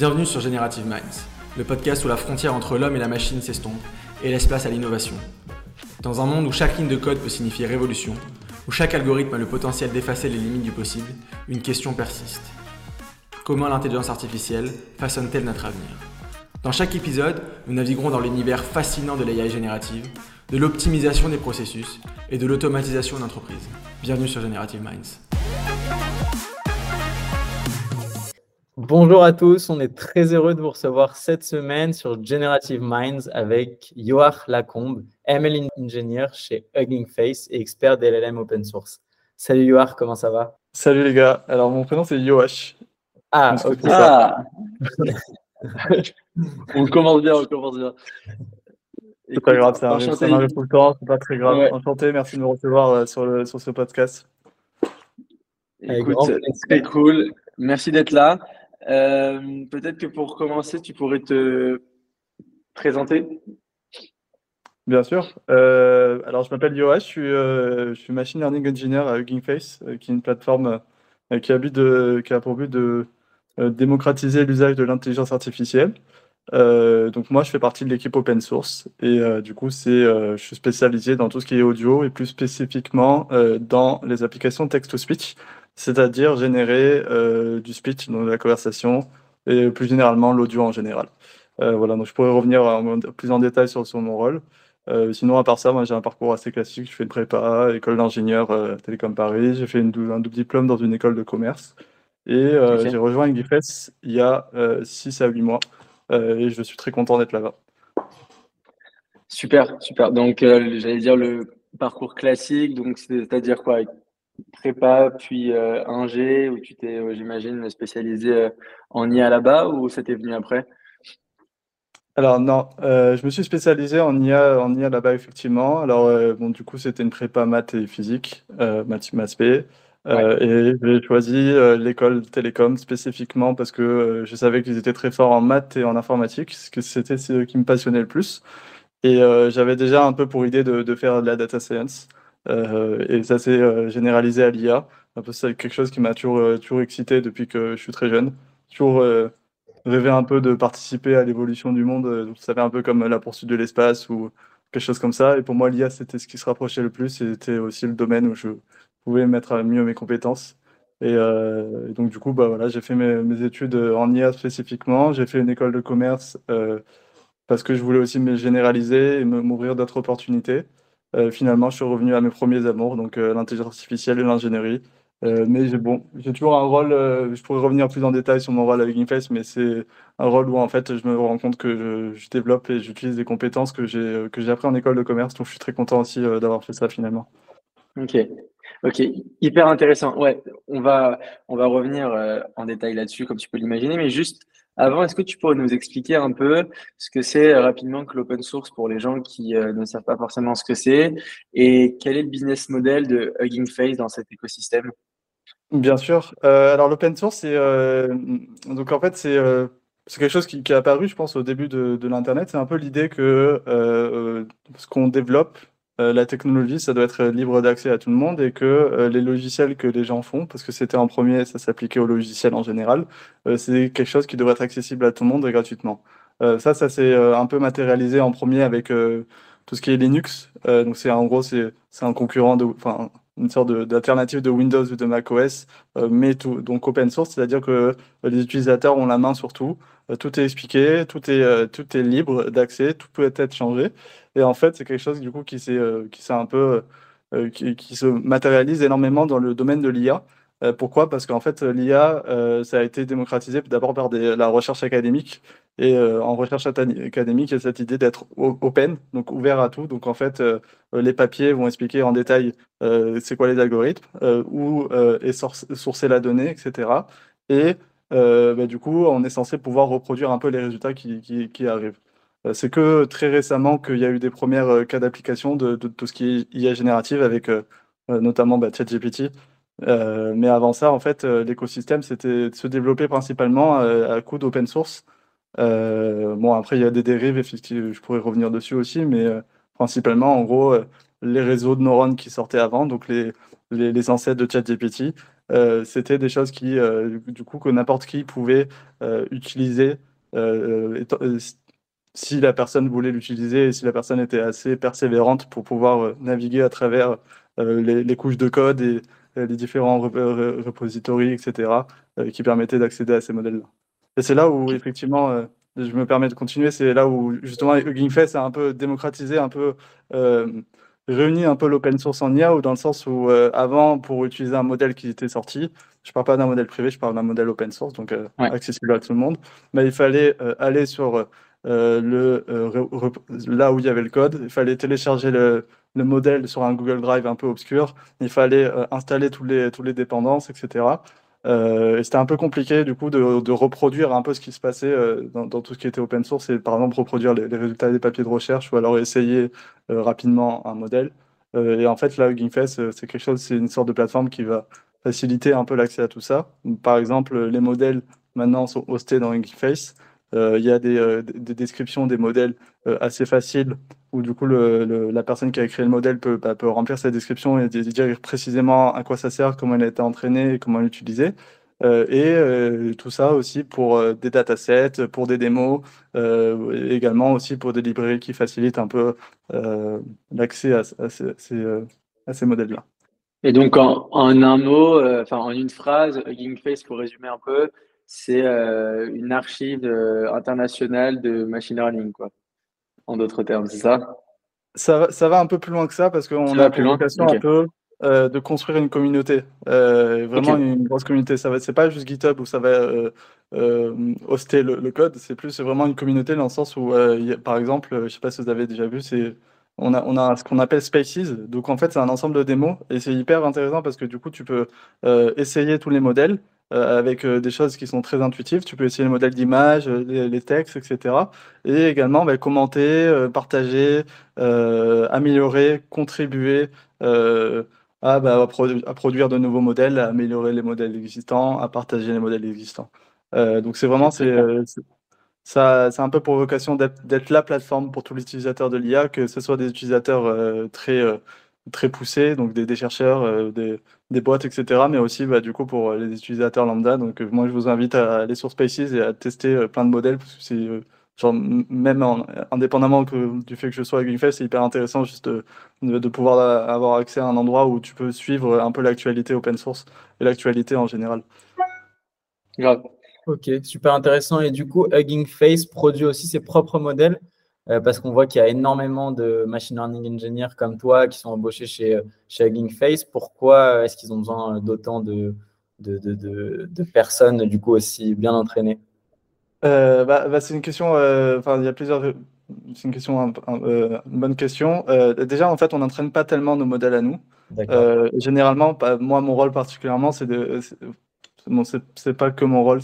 Bienvenue sur Generative Minds, le podcast où la frontière entre l'homme et la machine s'estompe et laisse place à l'innovation. Dans un monde où chaque ligne de code peut signifier révolution, où chaque algorithme a le potentiel d'effacer les limites du possible, une question persiste. Comment l'intelligence artificielle façonne-t-elle notre avenir? Dans chaque épisode, nous naviguerons dans l'univers fascinant de l'AI générative, de l'optimisation des processus et de l'automatisation d'entreprises. Bienvenue sur Generative Minds. Bonjour à tous, on est très heureux de vous recevoir cette semaine sur Generative Minds avec Yoach Lacombe, ML Engineer chez Hugging Face et expert d'LLM Open Source. Salut Yoach, comment ça va? Salut les gars, alors mon prénom c'est Yoach. Ah, ok. Ah. on commence bien, on commence bien. C'est pas grave, ça arrive, ça tout le temps, c'est pas très grave. Ouais. Enchanté, merci de me recevoir euh, sur, le, sur ce podcast. Écoute, c'est cool. Merci d'être là. Euh, Peut-être que pour commencer, tu pourrais te présenter. Bien sûr. Euh, alors, je m'appelle Yoach, je suis, euh, je suis Machine Learning Engineer à Hugging Face, euh, qui est une plateforme euh, qui, a but de, qui a pour but de euh, démocratiser l'usage de l'intelligence artificielle. Euh, donc, moi, je fais partie de l'équipe open source et euh, du coup, c'est, euh, je suis spécialisé dans tout ce qui est audio et plus spécifiquement dans les applications text-to-speech, c'est-à-dire générer du speech, donc de la conversation, et plus généralement l'audio en général. Voilà, donc je pourrais revenir en- plus en détail sur, sur mon rôle. Sinon, à part ça, moi j'ai un parcours assez classique. Je fais une prépa, école d'ingénieur Télécom Paris. J'ai fait une dou- un double diplôme dans une école de commerce. Et j'ai rejoint Guifes il y a 6 à 8 mois. Euh, et je suis très content d'être là-bas. Super, super. Donc, euh, j'allais dire le parcours classique. Donc, c'est-à-dire quoi? Prépa, puis euh, ingé, où tu t'es, euh, j'imagine, spécialisé euh, en IA là-bas, ou ça t'est venu après? Alors non, je me suis spécialisé en IA, en IA là-bas effectivement. Alors bon, du coup, c'était une prépa maths et physique, maths, maths P. Euh, et j'ai choisi euh, l'école télécom spécifiquement parce que euh, je savais qu'ils étaient très forts en maths et en informatique, parce que c'était ce qui me passionnait le plus. Et j'avais déjà un peu pour idée de, faire de la data science. Et ça s'est généralisé à l'IA. C'est quelque chose qui m'a toujours, excité depuis que je suis très jeune. Toujours rêvé un peu de participer à l'évolution du monde. Vous savez, un peu comme la poursuite de l'espace ou quelque chose comme ça. Et pour moi, l'IA, c'était ce qui se rapprochait le plus. C'était aussi le domaine où je pouvais mettre à mieux mes compétences. Et, euh, et donc, du coup, bah, voilà, j'ai fait mes, études en IA spécifiquement. J'ai fait une école de commerce euh, parce que je voulais aussi me généraliser et m'ouvrir d'autres opportunités. Euh, finalement, je suis revenu à mes premiers amours, donc l'intelligence artificielle et l'ingénierie. Mais bon, j'ai toujours un rôle, je pourrais revenir plus en détail sur mon rôle avec Inface, mais c'est un rôle où en fait je me rends compte que je, développe et j'utilise des compétences que j'ai que j'ai appris en école de commerce, donc je suis très content aussi d'avoir fait ça finalement. Ok, ok, hyper intéressant. Ouais, on va, on va revenir euh, en détail là-dessus, comme tu peux l'imaginer, mais juste avant, est-ce que tu pourrais nous expliquer un peu ce que c'est euh, rapidement que l'open source pour les gens qui euh, ne savent pas forcément ce que c'est et quel est le business model de Hugging Face dans cet écosystème? Bien sûr. Alors l'open source, c'est donc en fait c'est c'est quelque chose qui, est apparu, je pense, au début de, l'Internet. C'est un peu l'idée que ce qu'on développe, euh, la technologie, ça doit être libre d'accès à tout le monde et que euh, les logiciels que les gens font, parce que c'était en premier, ça s'appliquait aux logiciels en général, euh, c'est quelque chose qui devrait être accessible à tout le monde et gratuitement. Ça, ça s'est un peu matérialisé en premier avec tout ce qui est Linux. Donc c'est en gros c'est un concurrent enfin une sorte d'alternative de Windows ou de macOS, mais tout, donc open source, c'est-à-dire que les utilisateurs ont la main sur tout, tout est expliqué, tout est, tout est libre d'accès, tout peut être changé. Et en fait, c'est quelque chose du coup qui s'est euh, un peu euh, qui, qui se matérialise énormément dans le domaine de l'IA. Euh, pourquoi? Parce qu'en fait, l'IA, euh, ça a été démocratisé d'abord par la recherche académique. Et euh, en recherche académique, il y a cette idée d'être open, donc ouvert à tout. Donc en fait, euh, les papiers vont expliquer en détail euh, c'est quoi les algorithmes, euh, où euh, est sour- sourcée la donnée, etc. Et euh, bah, du coup, on est censé pouvoir reproduire un peu les résultats qui arrivent. Euh, c'est que très récemment qu'il y a eu des premières euh, cas d'application de, tout ce qui est IA générative avec euh, notamment bah, ChatGPT. Mais avant ça, en fait, l'écosystème c'était se développer principalement à coup d'open source. bon, après, il y a des dérives, je pourrais revenir dessus aussi, mais principalement, en gros, les réseaux de neurones qui sortaient avant, donc les, les, ancêtres de ChatGPT, c'était des choses qui, du coup, que n'importe qui pouvait utiliser si la personne voulait l'utiliser et si la personne était assez persévérante pour pouvoir naviguer à travers les, couches de code et les différents repositories, etc., qui permettaient d'accéder à ces modèles-là. Et c'est là où, effectivement, euh, je me permets de continuer, c'est là où, justement, Hugging Face a un peu démocratisé, un peu euh, réuni un peu l'open source en IA, ou dans le sens où, euh, avant, pour utiliser un modèle qui était sorti, je ne parle pas d'un modèle privé, je parle d'un modèle open source, donc accessible à tout le monde, mais il fallait aller sur le, là où il y avait le code, il fallait télécharger le, le modèle sur un Google Drive un peu obscur, il fallait installer tous les, dépendances, etc. Euh, et c'était un peu compliqué du coup de, reproduire un peu ce qui se passait euh, dans, tout ce qui était open source et par exemple reproduire les, résultats des papiers de recherche ou alors essayer euh, rapidement un modèle. et en fait là, Face, c'est quelque chose, c'est une sorte de plateforme qui va faciliter un peu l'accès à tout ça. Par exemple, les modèles maintenant sont hostés dans Face. Il y a des, des, descriptions des modèles assez faciles où du coup la personne qui a créé le modèle peut, bah, peut remplir sa description et dire précisément à quoi ça sert, comment elle a été entraînée et comment l'utiliser. Euh, et euh, tout ça aussi pour euh, des datasets, pour des démos, également aussi pour des librairies qui facilitent un peu l'accès à, ces, modèles-là. Et donc en, un mot, enfin en une phrase, Hugging pour résumer un peu, c'est une archive internationale de machine learning, quoi. En d'autres termes, c'est ça? Ça va, ça va un peu plus loin que ça parce qu'on a l'occasion un peu euh, de construire une communauté, euh, vraiment une grosse communauté. Ça va, c'est pas juste GitHub où ça va euh, hoster le, code, c'est plus vraiment une communauté dans le sens où, par exemple, je sais pas si vous avez déjà vu, c'est on a, on a ce qu'on appelle Spaces. Donc en fait, c'est un ensemble de démos et c'est hyper intéressant parce que du coup, tu peux essayer tous les modèles euh, avec euh, des choses qui sont très intuitives. Tu peux essayer le modèle d'image, euh, les, textes, etc. Et également bah, commenter, partager, améliorer, contribuer à, bah, à, produire de nouveaux modèles, à améliorer les modèles existants, à partager les modèles existants. donc c'est vraiment c'est ça, c'est un peu pour vocation d'être la plateforme pour tous les utilisateurs de l'IA, que ce soit des utilisateurs très très poussés, donc des, chercheurs, euh, des, des, boîtes, etc. Mais aussi, bah, du coup, pour les utilisateurs lambda. Donc, euh, moi, je vous invite à aller sur Spaces et à tester euh, plein de modèles, parce que c'est, genre, même indépendamment que, du fait que je sois avec Face, c'est hyper intéressant juste de, de, pouvoir avoir accès à un endroit où tu peux suivre un peu l'actualité open source et l'actualité en général. Grave. Ok, super intéressant. Et du coup, Hugging Face produit aussi ses propres modèles. Euh, parce qu'on voit qu'il y a énormément de machine learning engineers comme toi qui sont embauchés chez, chez Hugging Face. Pourquoi est-ce qu'ils ont besoin d'autant de, de, de, de, personnes du coup aussi bien entraînées? Euh, bah, bah, C'est une question, euh, enfin il y a plusieurs... C'est une question, une bonne question. déjà, en fait, on n'entraîne pas tellement nos modèles à nous. généralement, moi, mon rôle particulièrement, c'est de, Bon, c'est pas que mon rôle,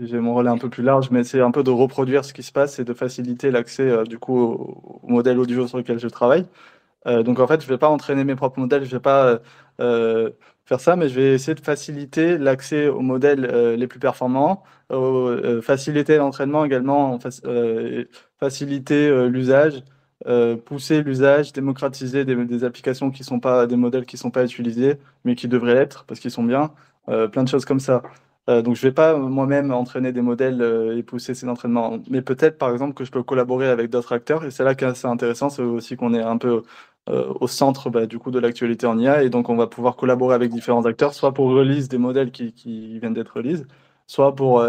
j'ai mon rôle est un peu plus large, mais c'est un peu de reproduire ce qui se passe et de faciliter l'accès euh, du coup au, modèle audio sur lequel je travaille. Euh, donc en fait, je vais pas entraîner mes propres modèles, je vais pas euh, faire ça, mais je vais essayer de faciliter l'accès aux modèles les plus performants, faciliter l'entraînement également, faciliter l'usage, pousser l'usage, démocratiser des, des, applications qui sont pas des modèles qui sont pas utilisés, mais qui devraient l'être parce qu'ils sont bien. Euh, plein de choses comme ça. Euh, donc je ne vais pas moi-même entraîner des modèles euh, et pousser ces entraînements, mais peut-être par exemple que je peux collaborer avec d'autres acteurs, et c'est là que c'est intéressant, c'est aussi qu'on est un peu au centre bah, du coup de l'actualité en IA, et donc on va pouvoir collaborer avec différents acteurs, soit pour release des modèles qui, qui viennent d'être release, soit pour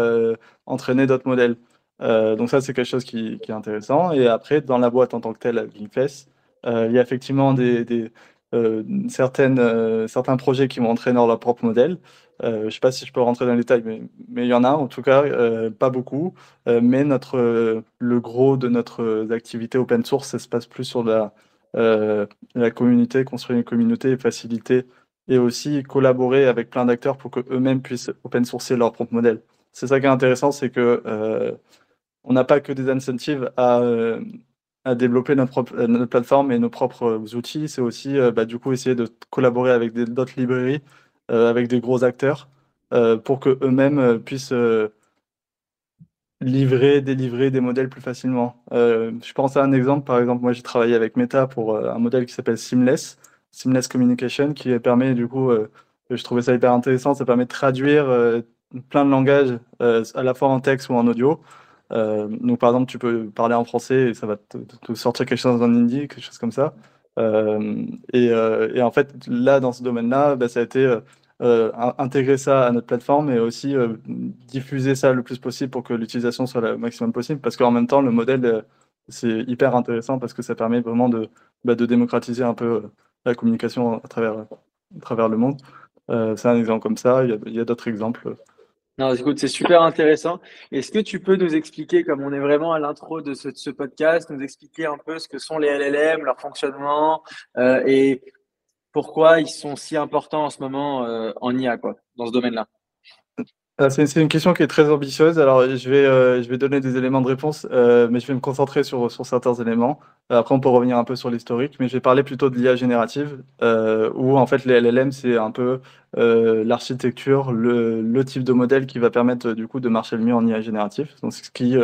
entraîner d'autres modèles. donc ça c'est quelque chose qui, qui, est intéressant, et après dans la boîte en tant que telle, Gimfest, il y a effectivement des certaines, certains projets qui vont entraîner leur propre modèle. Euh, je ne sais pas si je peux rentrer dans les détails, mais, il y en a en tout cas, euh, pas beaucoup. Euh, mais notre, le gros de notre activité open source, ça se passe plus sur la, la communauté, construire une communauté et faciliter et aussi collaborer avec plein d'acteurs pour qu'eux-mêmes puissent open sourcer leur propre modèle. C'est ça qui est intéressant, c'est que on n'a pas que des incentives à, à développer notre, propre, notre, plateforme et nos propres outils, c'est aussi bah, du coup essayer de collaborer avec d'autres librairies euh, avec des gros acteurs euh, pour qu'eux-mêmes euh, puissent livrer, délivrer des modèles plus facilement. je pense à un exemple, par exemple, moi j'ai travaillé avec Meta pour un modèle qui s'appelle Seamless, Seamless Communication, qui permet du coup, je trouvais ça hyper intéressant, ça permet de traduire plein de langages, à la fois en texte ou en audio. Donc par exemple, tu peux parler en français et ça va te, sortir quelque chose en hindi, quelque chose comme ça. Et, et, en fait, là, dans ce domaine-là, bah, ça a été euh, intégrer ça à notre plateforme et aussi euh, diffuser ça le plus possible pour que l'utilisation soit le maximum possible. Parce qu'en même temps, le modèle, euh, c'est hyper intéressant parce que ça permet vraiment de, bah, démocratiser un peu la communication à travers le monde. c'est un exemple comme ça. Il y a, d'autres exemples. Non, écoute, c'est super intéressant. Est-ce que tu peux nous expliquer, comme on est vraiment à l'intro de ce, ce, podcast, nous expliquer un peu ce que sont les LLM, leur fonctionnement et pourquoi ils sont si importants en ce moment euh, en IA, quoi, dans ce domaine-là? Ah, c'est une question qui est très ambitieuse. Alors, je vais, euh, je vais donner des éléments de réponse, euh, mais je vais me concentrer sur, sur certains éléments. Après, on peut revenir un peu sur l'historique, mais je vais parler plutôt de l'IA générative, où en fait les LLM, c'est un peu l'architecture, le, le, type de modèle qui va permettre du coup de marcher le mieux en IA générative. Donc, ce qui,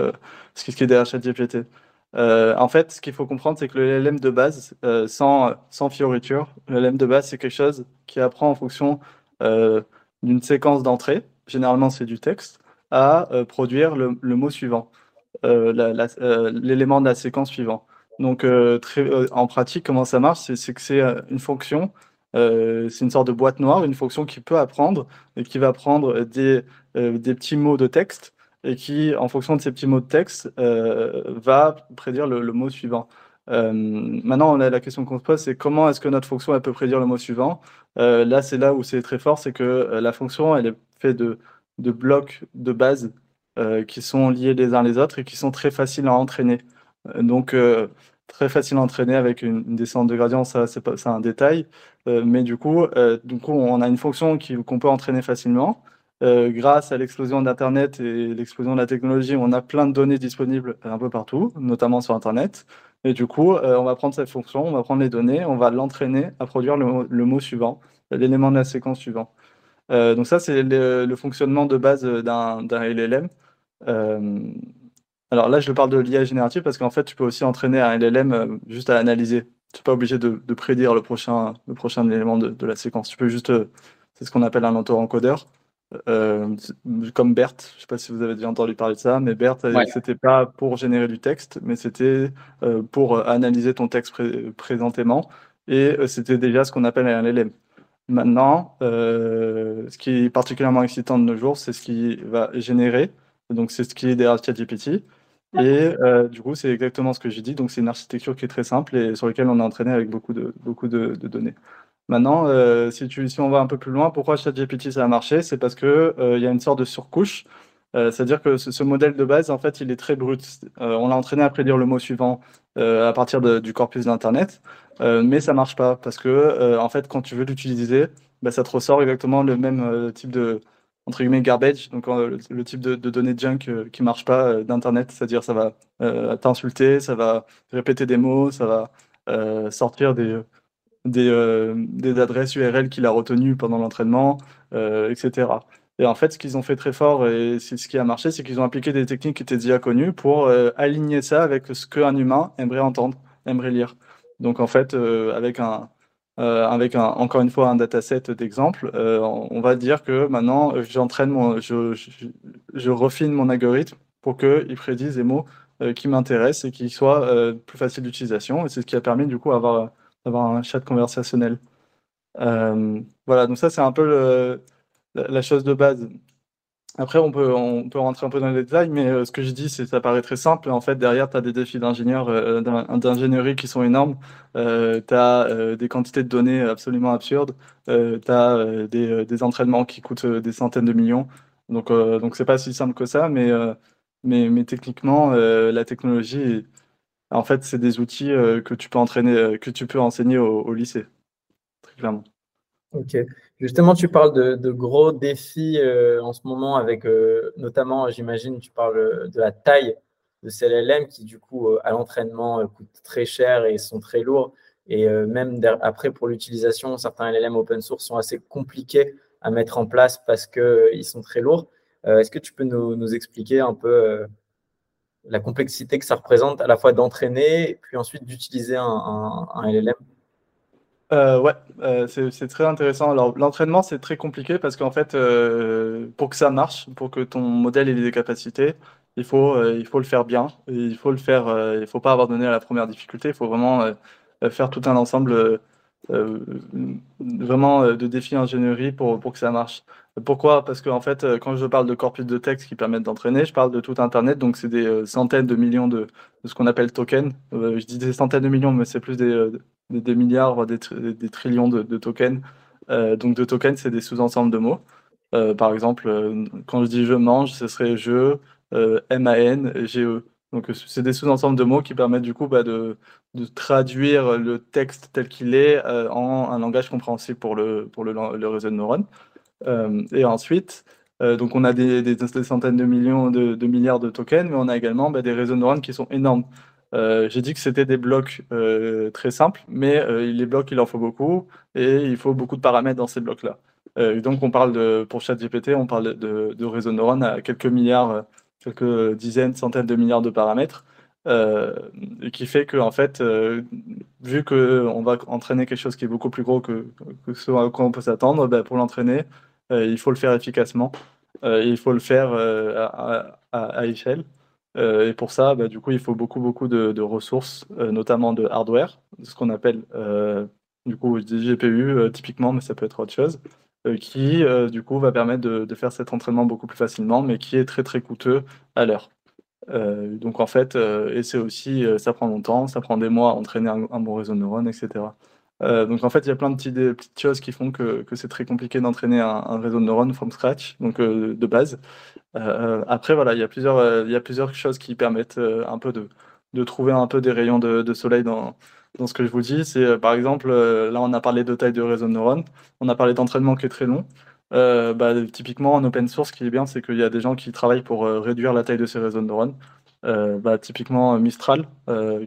ce qui est derrière ChatGPT. Euh, en fait, ce qu'il faut comprendre, c'est que le LLM de base, euh, sans, sans fioriture, le LLM de base, c'est quelque chose qui apprend en fonction euh, d'une séquence d'entrée, généralement c'est du texte, à produire le, mot suivant, l'élément de la séquence suivant. Donc, très, en pratique, comment ça marche C'est que c'est une fonction, c'est une sorte de boîte noire, une fonction qui peut apprendre et qui va prendre des, petits mots de texte et qui, en fonction de ces petits mots de texte, euh, va prédire le, mot suivant. Euh, maintenant, la question qu'on se pose, c'est comment est-ce que notre fonction peut prédire le mot suivant? Euh, Là, c'est là où c'est très fort, c'est que la fonction, elle est faite de, de blocs de base qui sont liés les uns les autres et qui sont très faciles à entraîner. donc, très facile à entraîner avec une, descente de gradient, ça c'est un détail. mais du coup, du coup, on a une fonction qu'on peut entraîner facilement. Euh, grâce à l'explosion d'Internet et l'explosion de la technologie, on a plein de données disponibles un peu partout, notamment sur Internet. Et du coup, euh, on va prendre cette fonction, on va prendre les données, on va l'entraîner à produire le, mot suivant, l'élément de la séquence suivant. Euh, donc ça, c'est le, fonctionnement de base d'un LLM. alors là, je parle de l'IA générative parce qu'en fait, tu peux aussi entraîner un LLM juste à analyser. Tu n'es pas obligé de, prédire le prochain, le prochain élément de, la séquence. Tu peux juste, c'est ce qu'on appelle un auto-encodeur. Euh, comme BERT, je ne sais pas si vous avez déjà entendu parler de ça, mais BERT, euh, c'était pas pour générer du texte, mais c'était euh, pour analyser ton texte présentément, et c'était déjà ce qu'on appelle un LLM. Maintenant, ce qui est particulièrement excitant de nos jours, c'est ce qui va générer, donc c'est ce qui est derrière ChatGPT, et du coup, c'est exactement ce que j'ai dit, donc c'est une architecture qui est très simple et sur laquelle on est entraîné avec beaucoup de, beaucoup de données. Maintenant, euh, si, tu, si on va un peu plus loin, pourquoi ChatGPT ça a marché? C'est parce qu'il euh, y a une sorte de surcouche. Euh, c'est-à-dire que ce, modèle de base, en fait, il est très brut. on l'a entraîné à prédire le mot suivant à partir du corpus d'Internet, mais ça marche pas parce que, en fait, quand tu veux l'utiliser, bah, ça te ressort exactement le même type de entre guillemets garbage, donc le, type de, données junk qui marche pas d'Internet, c'est-à-dire ça va t'insulter, ça va répéter des mots, ça va sortir des des, euh, des adresses URL qu'il a retenues pendant l'entraînement, euh, etc. Et en fait, ce qu'ils ont fait très fort et c'est ce qui a marché, c'est qu'ils ont appliqué des techniques qui étaient déjà connues pour euh, aligner ça avec ce qu'un humain aimerait entendre, aimerait lire. Donc en fait, avec un, avec un, encore une fois un dataset d'exemple, on va dire que maintenant j'entraîne mon, je, je, refine mon algorithme pour qu'il prédise des mots qui m'intéressent et qui soient plus faciles d'utilisation. Et c'est ce qui a permis du coup d'avoir d'avoir un chat conversationnel. Euh, voilà, donc ça c'est un peu la, chose de base. Après, on peut, on peut rentrer un peu dans les détails, mais euh, ce que je dis, c'est ça paraît très simple. En fait, derrière, tu as des défis d'ingénieur, euh, d'ingénierie qui sont énormes. tu as des quantités de données absolument absurdes. tu as des, des, entraînements qui coûtent des centaines de millions. Donc, donc c'est pas si simple que ça, mais, mais, mais techniquement, la technologie en fait, c'est des outils euh, que tu peux entraîner, euh, que tu peux enseigner au, lycée, très clairement. Ok. Justement, tu parles de, gros défis euh, en ce moment avec, notamment, j'imagine, tu parles de la taille de ces LLM qui, du coup, à l'entraînement, coûtent très cher et sont très lourds. Et même après, pour l'utilisation, certains LLM open source sont assez compliqués à mettre en place parce qu'ils sont très lourds. Est-ce que tu peux nous, nous expliquer un peu la complexité que ça représente à la fois d'entraîner, puis ensuite d'utiliser un, LLM euh, ouais, euh, c'est très intéressant. Alors, l'entraînement, c'est très compliqué parce qu'en fait, euh, pour que ça marche, pour que ton modèle ait des capacités, il faut, il faut le faire bien. il faut le faut pas abandonner à la première difficulté. Il faut vraiment faire tout un ensemble vraiment de défis ingénierie pour, pour que ça marche. Pourquoi? Parce qu'en fait, euh, quand je parle de corpus de texte qui permettent d'entraîner, je parle de tout Internet, donc c'est des euh, centaines de millions de, ce qu'on appelle tokens. Euh, je dis des centaines de millions, mais c'est plus des, des, milliards, voire des, des trillions de, tokens. donc de tokens, c'est des sous-ensembles de mots. par exemple, quand je dis je mange, ce serait je, M-A-N, G-E. Donc c'est des sous-ensembles de mots qui permettent du coup bah, de, de, traduire le texte tel qu'il est en un langage compréhensible pour le, pour le, réseau de neurones. Euh, et ensuite, euh, donc on a des, des, centaines de millions de, milliards de tokens, mais on a également bah, des réseaux de neurones qui sont énormes. Euh, j'ai dit que c'était des blocs très simples, mais les blocs, il en faut beaucoup, et il faut beaucoup de paramètres dans ces blocs-là. donc on parle de, pour ChatGPT, on parle de, de réseaux de neurones à quelques milliards, quelques dizaines, centaines de milliards de paramètres. et qui fait que en fait, vu qu'on va entraîner quelque chose qui est beaucoup plus gros que, ce à quoi on peut s'attendre, bah, pour l'entraîner, euh, il faut le faire efficacement. Euh, il faut le faire euh, à, échelle. et pour ça, bah, du coup, il faut beaucoup, beaucoup de, ressources, notamment de hardware, ce qu'on appelle du coup des GPU typiquement, mais ça peut être autre chose, qui du coup va permettre de, faire cet entraînement beaucoup plus facilement, mais qui est très très coûteux à l'heure. donc en fait, et c'est aussi, ça prend longtemps, ça prend des mois à entraîner un, un bon réseau de neurones, etc. Euh, donc en fait, il y a plein de petites choses qui font que, c'est très compliqué d'entraîner un, réseau de neurones from scratch, donc euh, de base. Euh, après, voilà, il y, a plusieurs, il y a plusieurs choses qui permettent un peu de, trouver un peu des rayons de, soleil dans, dans, ce que je vous dis. C'est par exemple, là, on a parlé de taille de réseau de neurones, on a parlé d'entraînement qui est très long. Bah, typiquement, en open source, ce qui est bien, c'est qu'il y a des gens qui travaillent pour réduire la taille de ces réseaux de neurones. Bah, typiquement Mistral,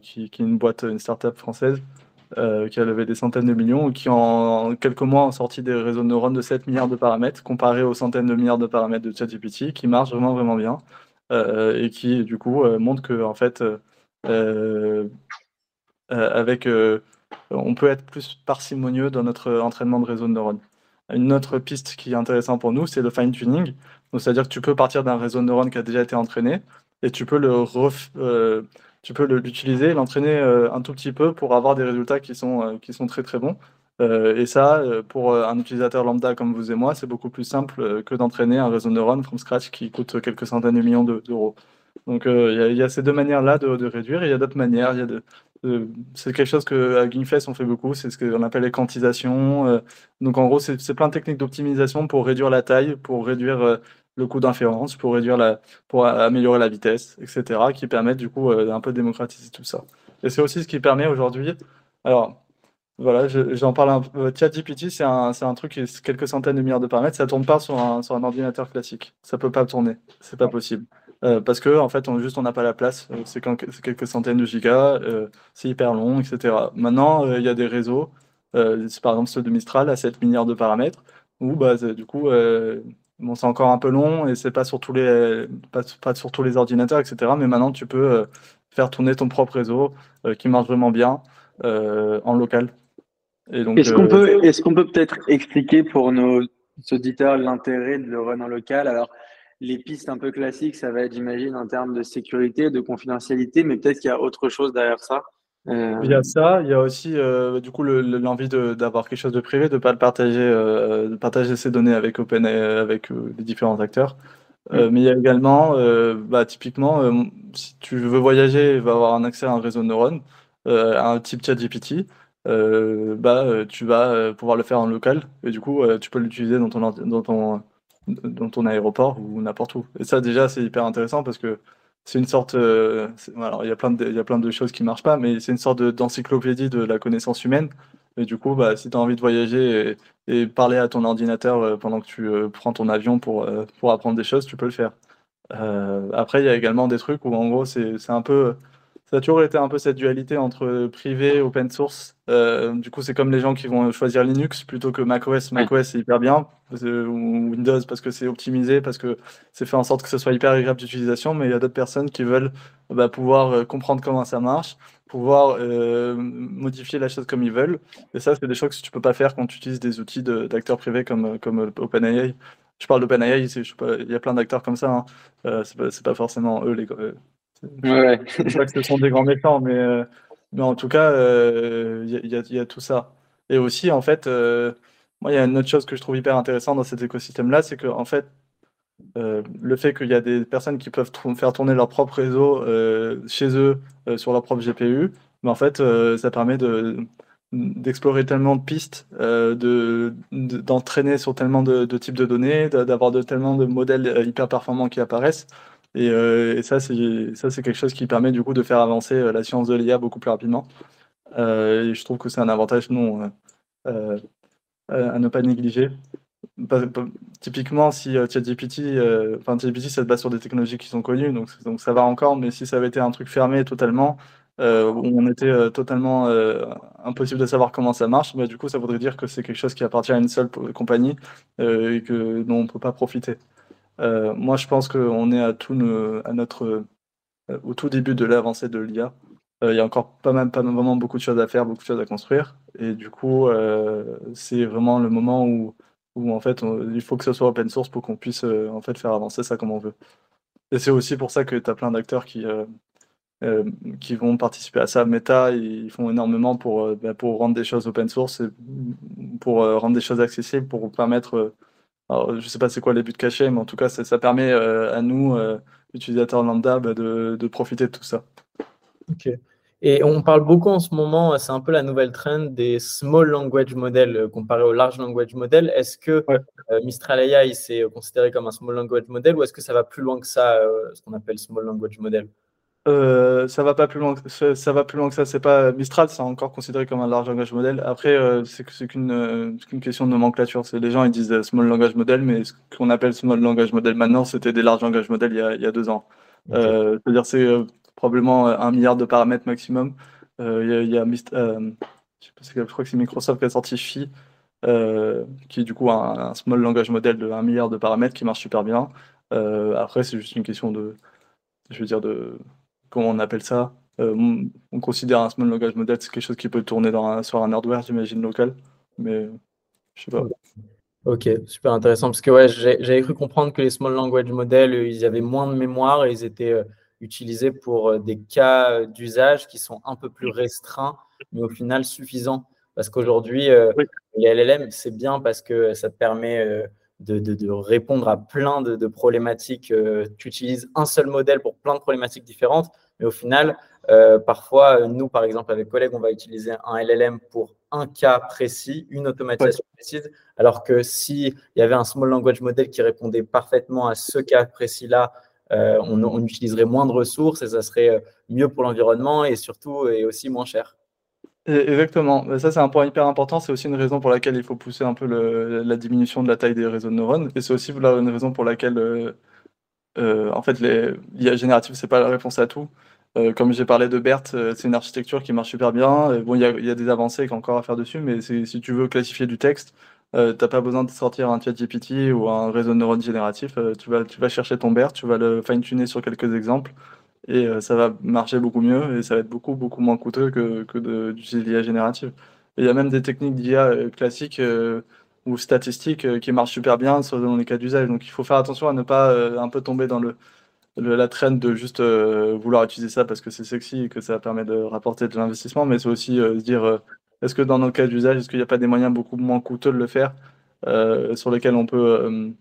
qui, est une boîte, une startup française, euh, qui a levé des centaines de millions, qui en quelques mois ont sorti des réseaux de neurones de 7 milliards de paramètres, comparés aux centaines de milliards de paramètres de ChatGPT, qui marchent vraiment, vraiment bien, euh, et qui, du coup, euh, montrent que, en fait, avec, on peut être plus parcimonieux dans notre entraînement de réseau de neurones. Une autre piste qui est intéressante pour nous, c'est le fine-tuning. C'est-à-dire que tu peux partir d'un réseau de neurones qui a déjà été entraîné, et tu peux le ref, tu peux l'utiliser, l'entraîner euh, un tout petit peu pour avoir des résultats qui sont, euh, qui sont très très bons. Euh, et ça, pour un utilisateur lambda comme vous et moi, c'est beaucoup plus simple que d'entraîner un réseau de neurones from scratch qui coûte quelques centaines de millions d'euros. Donc il y, a ces deux manières-là de, réduire, et il y a d'autres manières. C'est quelque chose que à Gingfest on fait beaucoup, c'est ce qu'on appelle les quantisations. donc en gros, c'est plein de techniques d'optimisation pour réduire la taille, pour réduire le coût d'inférence pour réduire la, pour améliorer la vitesse, etc., qui permettent du coup euh, d'un peu démocratiser tout ça. Et c'est aussi ce qui permet aujourd'hui. Alors, voilà, j'en parle un peu. ChatGPT, c'est un, un, truc qui est quelques centaines de milliards de paramètres. Ça tourne pas sur un, sur un ordinateur classique. Ça peut pas tourner. C'est pas possible. Euh, parce que en fait, on, juste on n'a pas la place. Euh, c'est quelques centaines de gigas. c'est hyper long, etc. Maintenant, il y a des réseaux. par exemple ceux de Mistral à 7 milliards de paramètres. Où bah, du coup, Bon, c'est encore un peu long et c'est pas sur tous les pas, sur tous les ordinateurs, etc. Mais maintenant, tu peux euh, faire tourner ton propre réseau euh, qui marche vraiment bien euh, en local. Est-ce qu'on peut est-ce qu'on peut peut-être expliquer pour nos auditeurs l'intérêt de le run en local? Alors les pistes un peu classiques, ça va être, j'imagine, en termes de sécurité, de confidentialité, mais peut-être qu'il y a autre chose derrière ça. Euh, il y a ça, il y a aussi euh, du coup l'envie d'avoir quelque chose de privé, de pas le partager, euh, de partager ses données avec Open, avec les différents acteurs. Mm. mais il y a également, bah, typiquement, si tu veux voyager et va avoir un accès à un réseau de neurones, à un type ChatGPT, bah, tu vas pouvoir le faire en local et du coup, tu peux l'utiliser dans ton, dans ton, dans ton aéroport ou n'importe où. Et ça, déjà, c'est hyper intéressant parce que c'est une sorte. Euh, alors, il y a plein de, il y a plein de choses qui marchent pas, mais c'est une sorte d'encyclopédie de, la connaissance humaine. Et du coup, bah, si tu as envie de voyager et, parler à ton ordinateur euh, pendant que tu euh, prends ton avion pour, pour apprendre des choses, tu peux le faire. après, il y a également des trucs où, en gros, c'est un peu. Ça a toujours été un peu cette dualité entre privé et open source. Euh, du coup, c'est comme les gens qui vont choisir Linux plutôt que macOS. macOS, c'est hyper bien, ou Windows parce que c'est optimisé, parce que c'est fait en sorte que ce soit hyper agréable d'utilisation, mais il y a d'autres personnes qui veulent bah, pouvoir euh, comprendre comment ça marche, pouvoir euh, modifier la chose comme ils veulent. Et ça, c'est des choses que tu peux pas faire quand tu utilises des outils d'acteurs privés comme, comme OpenAI. Je parle d'OpenAI, il y a plein d'acteurs comme ça. Hein. Euh, c'est pas, pas, forcément eux les. Euh, ouais. pas que ce sont des grands méchants, mais, euh, mais en tout cas, il euh, y, a tout ça. Et aussi, en fait, moi, il y a une autre chose que je trouve hyper intéressante dans cet écosystème-là, c'est que en fait, le fait qu'il y a des personnes qui peuvent faire tourner leur propre réseau chez eux sur leur propre GPU, en fait, ça permet de d'explorer tellement de pistes, euh, de, d'entraîner sur tellement de, types de données, d'avoir de, tellement de modèles euh, hyper performants qui apparaissent. Et, euh, ça, c'est, quelque chose qui permet du coup de faire avancer euh, la science de l'IA beaucoup plus rapidement. Euh, et je trouve que c'est un avantage non à ne pas négliger. Typiquement, si ChatGPT, enfin ChatGPT, ça se base sur des technologies qui sont connues, donc, ça va encore, mais si ça avait été un truc fermé totalement, où on était totalement impossible de savoir comment ça marche, bah, du coup, ça voudrait dire que c'est quelque chose qui appartient à une seule compagnie et que, dont on ne peut pas profiter. Moi, je pense qu'on est notre, au tout début de l'avancée de l'IA. Il y a encore pas, même, pas vraiment beaucoup de choses à faire, beaucoup de choses à construire. Et du coup, c'est vraiment le moment où, en fait, il faut que ce soit open source pour qu'on puisse en fait, faire avancer ça comme on veut. Et c'est aussi pour ça que tu as plein d'acteurs qui, euh, vont participer à ça. Meta, ils font énormément pour, euh, bah, rendre des choses open source, pour euh, rendre des choses accessibles, pour permettre, alors, je sais pas c'est quoi les buts cachés, mais en tout cas, ça, ça permet à nous, utilisateurs lambda, bah, de, de, profiter de tout ça. Ok. Et on parle beaucoup en ce moment, c'est un peu la nouvelle trend des small language models comparé au large language model. Est-ce que Mistral AI c'est considéré comme un small language model ou est-ce que ça va plus loin que ça, ce qu'on appelle small language model? Euh, ça va pas plus loin que ça, va plus loin que ça. C'est pas Mistral, c'est encore considéré comme un large langage modèle. Après, euh, c'est qu'une euh, question de nomenclature. C'est les gens ils disent small language model, mais ce qu'on appelle small language model maintenant, c'était des large language model il y a, il y a deux ans. C'est-à-dire c'est probablement un milliard de paramètres maximum. il y a, il y a je, crois que c'est Microsoft qui a sorti Phi, qui est du coup un, un, small language model de un milliard de paramètres qui marche super bien. après, c'est juste une question de, je veux dire de comment on appelle ça euh, on, considère un small language model, c'est quelque chose qui peut tourner dans sur un hardware, j'imagine, local. Mais je sais pas. Ok, super intéressant. Parce que ouais, j'avais cru comprendre que les small language models, ils avaient moins de mémoire et ils étaient euh, utilisés pour euh, des cas d'usage qui sont un peu plus restreints, mais au final suffisants. Parce qu'aujourd'hui, les LLM, c'est bien parce que ça te permet de, répondre à plein de, problématiques. Euh, tu utilises un seul modèle pour plein de problématiques différentes, mais au final, euh, parfois, nous, par exemple, avec collègues, on va utiliser un LLM pour un cas précis, une automatisation précise, alors que s'il y avait un small language model qui répondait parfaitement à ce cas précis-là, euh, on, on, utiliserait moins de ressources et ça serait mieux pour l'environnement et surtout et aussi moins cher. Exactement. Ça, c'est un point hyper important. C'est aussi une raison pour laquelle il faut pousser un peu le, la diminution de la taille des réseaux de neurones. Et c'est aussi une raison pour laquelle, euh, euh, en fait, l'IA générative, c'est pas la réponse à tout. Euh, comme j'ai parlé de BERT, c'est une architecture qui marche super bien. bon, il y a, des avancées encore à faire dessus, mais si tu veux classifier du texte, euh, t'as pas besoin de sortir un chat GPT ou un réseau de neurones génératif. tu, vas, chercher ton BERT, tu vas le fine-tuner sur quelques exemples et euh, ça va marcher beaucoup mieux et ça va être beaucoup, beaucoup moins coûteux que, que d'utiliser l'IA générative. il y a même des techniques d'IA euh, classiques euh, ou statistiques qui marchent super bien dans les cas d'usage. Donc il faut faire attention à ne pas un peu tomber dans le, la traîne de juste vouloir utiliser ça parce que c'est sexy et que ça permet de rapporter de l'investissement, mais c'est aussi se dire est-ce que dans nos cas d'usage, est-ce qu'il n'y a pas des moyens beaucoup moins coûteux de le faire sur lesquels on peut,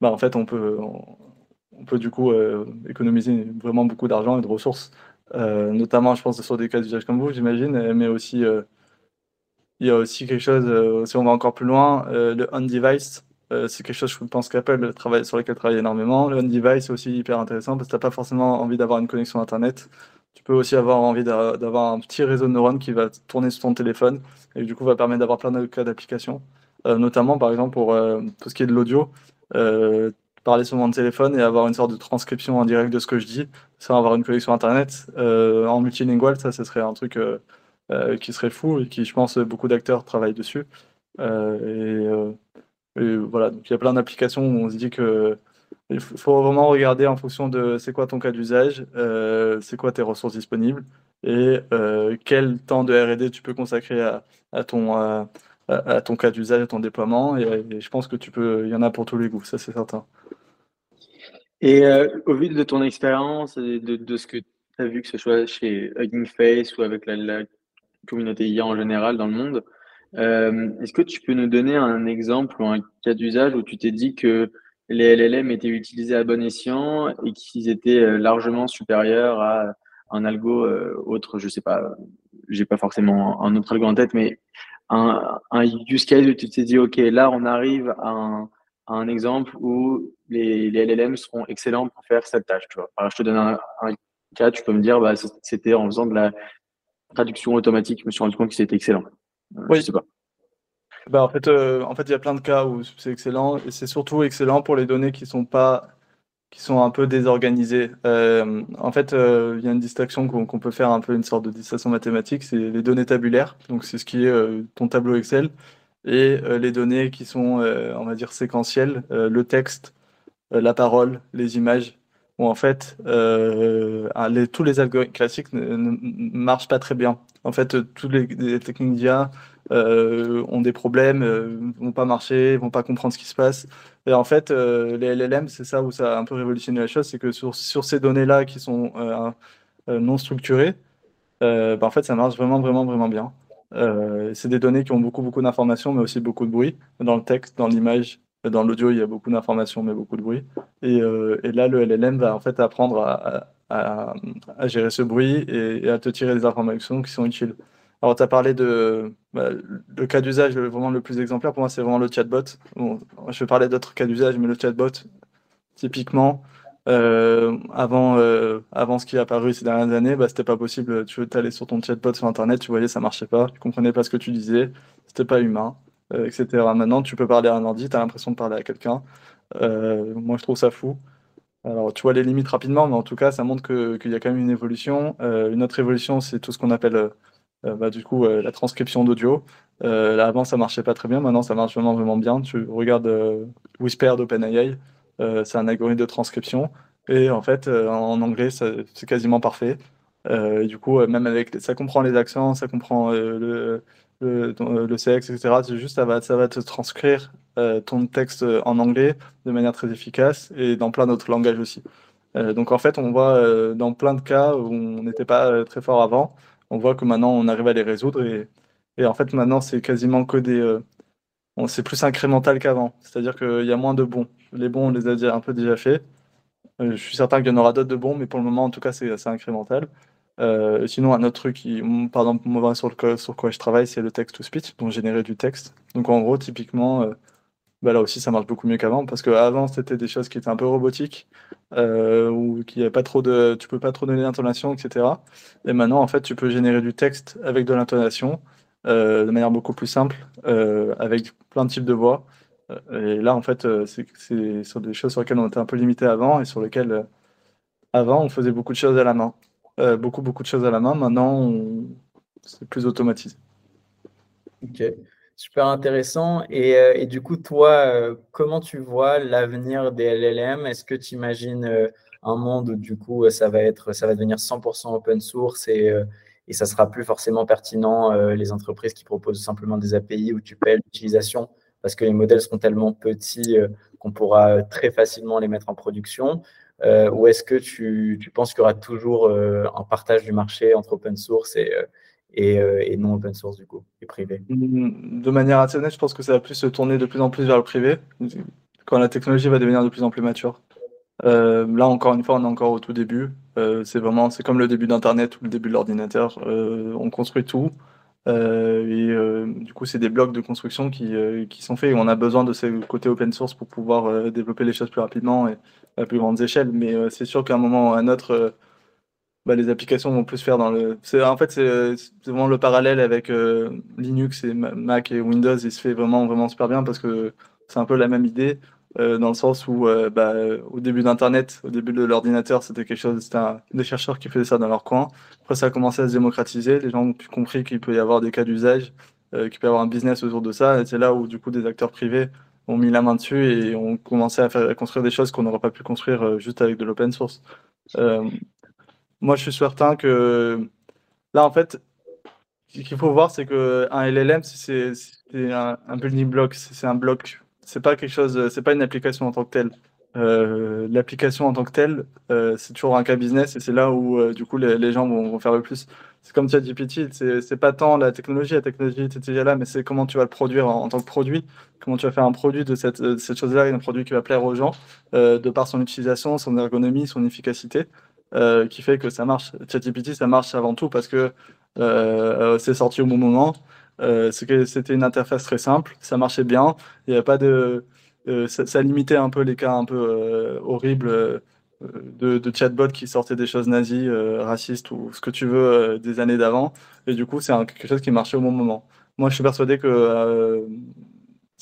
bah, en fait, on peut, on peut du coup euh, économiser vraiment beaucoup d'argent et de ressources, euh, notamment je pense sur des cas d'usage comme vous, j'imagine, mais aussi euh, il y a aussi quelque chose, si on va encore plus loin, le on-device, c'est quelque chose, je pense qu'Apple travaille sur lequel travaille énormément. Le on-device est aussi hyper intéressant parce que tu n'as pas forcément envie d'avoir une connexion Internet. Tu peux aussi avoir envie d'avoir un petit réseau de neurones qui va tourner sur ton téléphone et du coup va permettre d'avoir plein de cas d'applications. notamment par exemple pour ce qui est de l'audio parler sur mon téléphone et avoir une sorte de transcription en direct de ce que je dis, sans avoir une connexion Internet. en multilingual, ça, ce serait un truc qui serait fou et qui, je pense, beaucoup d'acteurs travaillent dessus. Et, et, voilà, donc il y a plein d'applications où on se dit que il faut vraiment regarder en fonction de c'est quoi ton cas d'usage, euh, c'est quoi tes ressources disponibles et euh, quel temps de R&D tu peux consacrer à, ton, à, ton cas d'usage, à ton déploiement. Et, je pense que tu peux, il y en a pour tous les goûts, ça c'est certain. Et euh, au vu de ton expérience et de, de, ce que tu as vu, que ce soit chez Hugging Face ou avec la, la communauté IA en général dans le monde, est-ce que tu peux nous donner un exemple ou un cas d'usage où tu t'es dit que les LLM étaient utilisés à bon escient et qu'ils étaient euh, largement supérieurs à un algo euh, autre, je sais pas, j'ai pas forcément un autre algo en tête, mais un, un use case où tu t'es dit, OK, là, on arrive à un, un exemple où les, LLM seront excellents pour faire cette tâche. Tu vois. Je te donne un, cas, tu peux me dire, bah, c'était en faisant de la traduction automatique, je me suis rendu compte que c'était excellent. Euh, oui. Je sais pas. Bah, en fait, euh, en fait, il y a plein de cas où c'est excellent et c'est surtout excellent pour les données qui sont pas qui sont un peu désorganisées. Euh, en fait, il y a une distinction qu'on peut faire un peu une sorte de distinction mathématique, c'est les données tabulaires, donc c'est ce qui est ton tableau Excel, et les données qui sont, on va dire, séquentielles, le texte, la parole, les images, où en fait, les, tous les algorithmes classiques ne, marchent pas très bien. En fait, toutes les, techniques d'IA euh, ont des problèmes, euh, vont pas marcher, vont pas comprendre ce qui se passe. Et en fait, euh, les LLM, c'est ça où ça a un peu révolutionné la chose, c'est que sur, sur ces données-là qui sont non structurées, bah, en fait, ça marche vraiment, vraiment, vraiment bien. c'est des données qui ont beaucoup, beaucoup d'informations, mais aussi beaucoup de bruit. Dans le texte, dans l'image, dans l'audio, il y a beaucoup d'informations, mais beaucoup de bruit. Et, et, là, le LLM va en fait apprendre à, gérer ce bruit et, à te tirer des informations qui sont utiles. Alors, tu as parlé de bah, le cas d'usage, vraiment le plus exemplaire pour moi, c'est vraiment le chatbot. je vais parler d'autres cas d'usage, mais le chatbot, typiquement, euh, avant, euh, avant ce qui est apparu ces dernières années, bah, c'était pas possible. Tu allais sur ton chatbot sur Internet, tu voyais, ça marchait pas, tu comprenais pas ce que tu disais, c'était pas humain, euh, etc. Maintenant, tu peux parler à un ordi, tu as l'impression de parler à quelqu'un. moi, je trouve ça fou. Alors, tu vois les limites rapidement, mais en tout cas, ça montre qu'il y a quand même une évolution. une autre évolution, c'est tout ce qu'on appelle euh, bah, du coup, euh, la transcription d'audio. Euh, là, avant, ça marchait pas très bien. Maintenant, ça marche vraiment, vraiment bien. Tu regardes Whisper d'OpenAI, c'est un algorithme de transcription. Et en fait, en anglais, c'est quasiment parfait. du coup, même avec, ça comprend les accents, ça comprend le, le, le, sexe, etc. C'est juste, ça va, ça va te transcrire ton texte en anglais de manière très efficace et dans plein d'autres langages aussi. donc en fait, on voit dans plein de cas où on n'était pas très fort avant, on voit que maintenant on arrive à les résoudre et, et en fait maintenant c'est quasiment que des euh, c'est plus incrémental qu'avant c'est-à-dire qu'il y a moins de bons les bons on les a un peu déjà fait euh, je suis certain qu'il y en aura d'autres de bons mais pour le moment en tout cas c'est incrémental euh, sinon un autre truc par exemple moi sur, le, sur quoi je travaille c'est le text to speech donc générer du texte. Donc en gros typiquement bah là aussi ça marche beaucoup mieux qu'avant parce qu'avant c'était des choses qui étaient un peu robotiques euh, ou qui pas trop de tu peux pas trop donner d'intonation etc et maintenant en fait tu peux générer du texte avec de l'intonation euh, de manière beaucoup plus simple euh, avec plein de types de voix. Et là en fait c'est sur des choses sur lesquelles on était un peu limité avant et sur lesquelles avant on faisait beaucoup de choses à la main beaucoup beaucoup de choses à la main. Maintenant c'est plus automatisé. Ok. Super intéressant. Et, euh, du coup, toi, euh, comment tu vois l'avenir des LLM Est-ce que tu imagines euh, un monde où du coup, ça va, être, ça va devenir 100% open source et, et ça sera plus forcément pertinent les entreprises qui proposent simplement des API où tu paies l'utilisation? Parce que les modèles seront tellement petits qu'on pourra très facilement les mettre en production Ou est-ce que tu, tu penses qu'il y aura toujours un partage du marché entre open source et euh, et, non open source du coup, et privé? Mm, De manière assez honnête, je pense que ça va plus se tourner de plus en plus vers le privé quand la technologie va devenir de plus en plus mature. Euh, là, encore une fois, on est encore au tout début. Euh, c'est vraiment, c'est comme le début d'Internet ou le début de l'ordinateur. on construit tout. et du coup, c'est des blocs de construction qui, qui, sont faits. Et on a besoin de ce côté open source pour pouvoir développer les choses plus rapidement et à plus grandes échelles. Mais c'est sûr qu'à un moment ou à un autre, bah, les applications vont plus faire dans le. En fait, c'est vraiment le parallèle avec euh, Linux et Mac et Windows. Il se fait vraiment, vraiment super bien parce que c'est un peu la même idée. dans le sens où bah, au début d'Internet, au début de l'ordinateur, c'était quelque chose, c'était des chercheurs qui faisaient ça dans leur coin. Après, ça a commencé à se démocratiser. Les gens ont compris qu'il peut y avoir des cas d'usage, qu'il peut y avoir un business autour de ça. Et c'est là où, du coup, des acteurs privés ont mis la main dessus et ont commencé à, faire, construire des choses qu'on n'aurait pas pu construire juste avec de l'open source. moi, je suis certain que là, en fait, ce qu'il faut voir, c'est qu'un LLM, c'est un, un, building block, c'est un bloc. C'est pas quelque chose, c'est pas une application en tant que telle. Euh, l'application en tant que telle, euh, c'est toujours un cas business et c'est là où euh, du coup les, gens vont, faire le plus. C'est comme ChatGPT, c'est pas tant la technologie, la technologie était déjà là, mais c'est comment tu vas le produire en, tant que produit, comment tu vas faire un produit de cette, chose-là, un produit qui va plaire aux gens, de par son utilisation, son ergonomie, son efficacité, qui fait que ça marche. ChatGPT, ça marche avant tout parce que c'est sorti au bon moment. C'était une interface très simple, ça marchait bien. Il n'y a pas de, euh, ça, limitait un peu les cas un peu horribles de, de chatbots qui sortaient des choses nazies, racistes ou ce que tu veux des années d'avant. Et du coup, c'est quelque chose qui marchait au bon moment. Moi, je suis persuadé que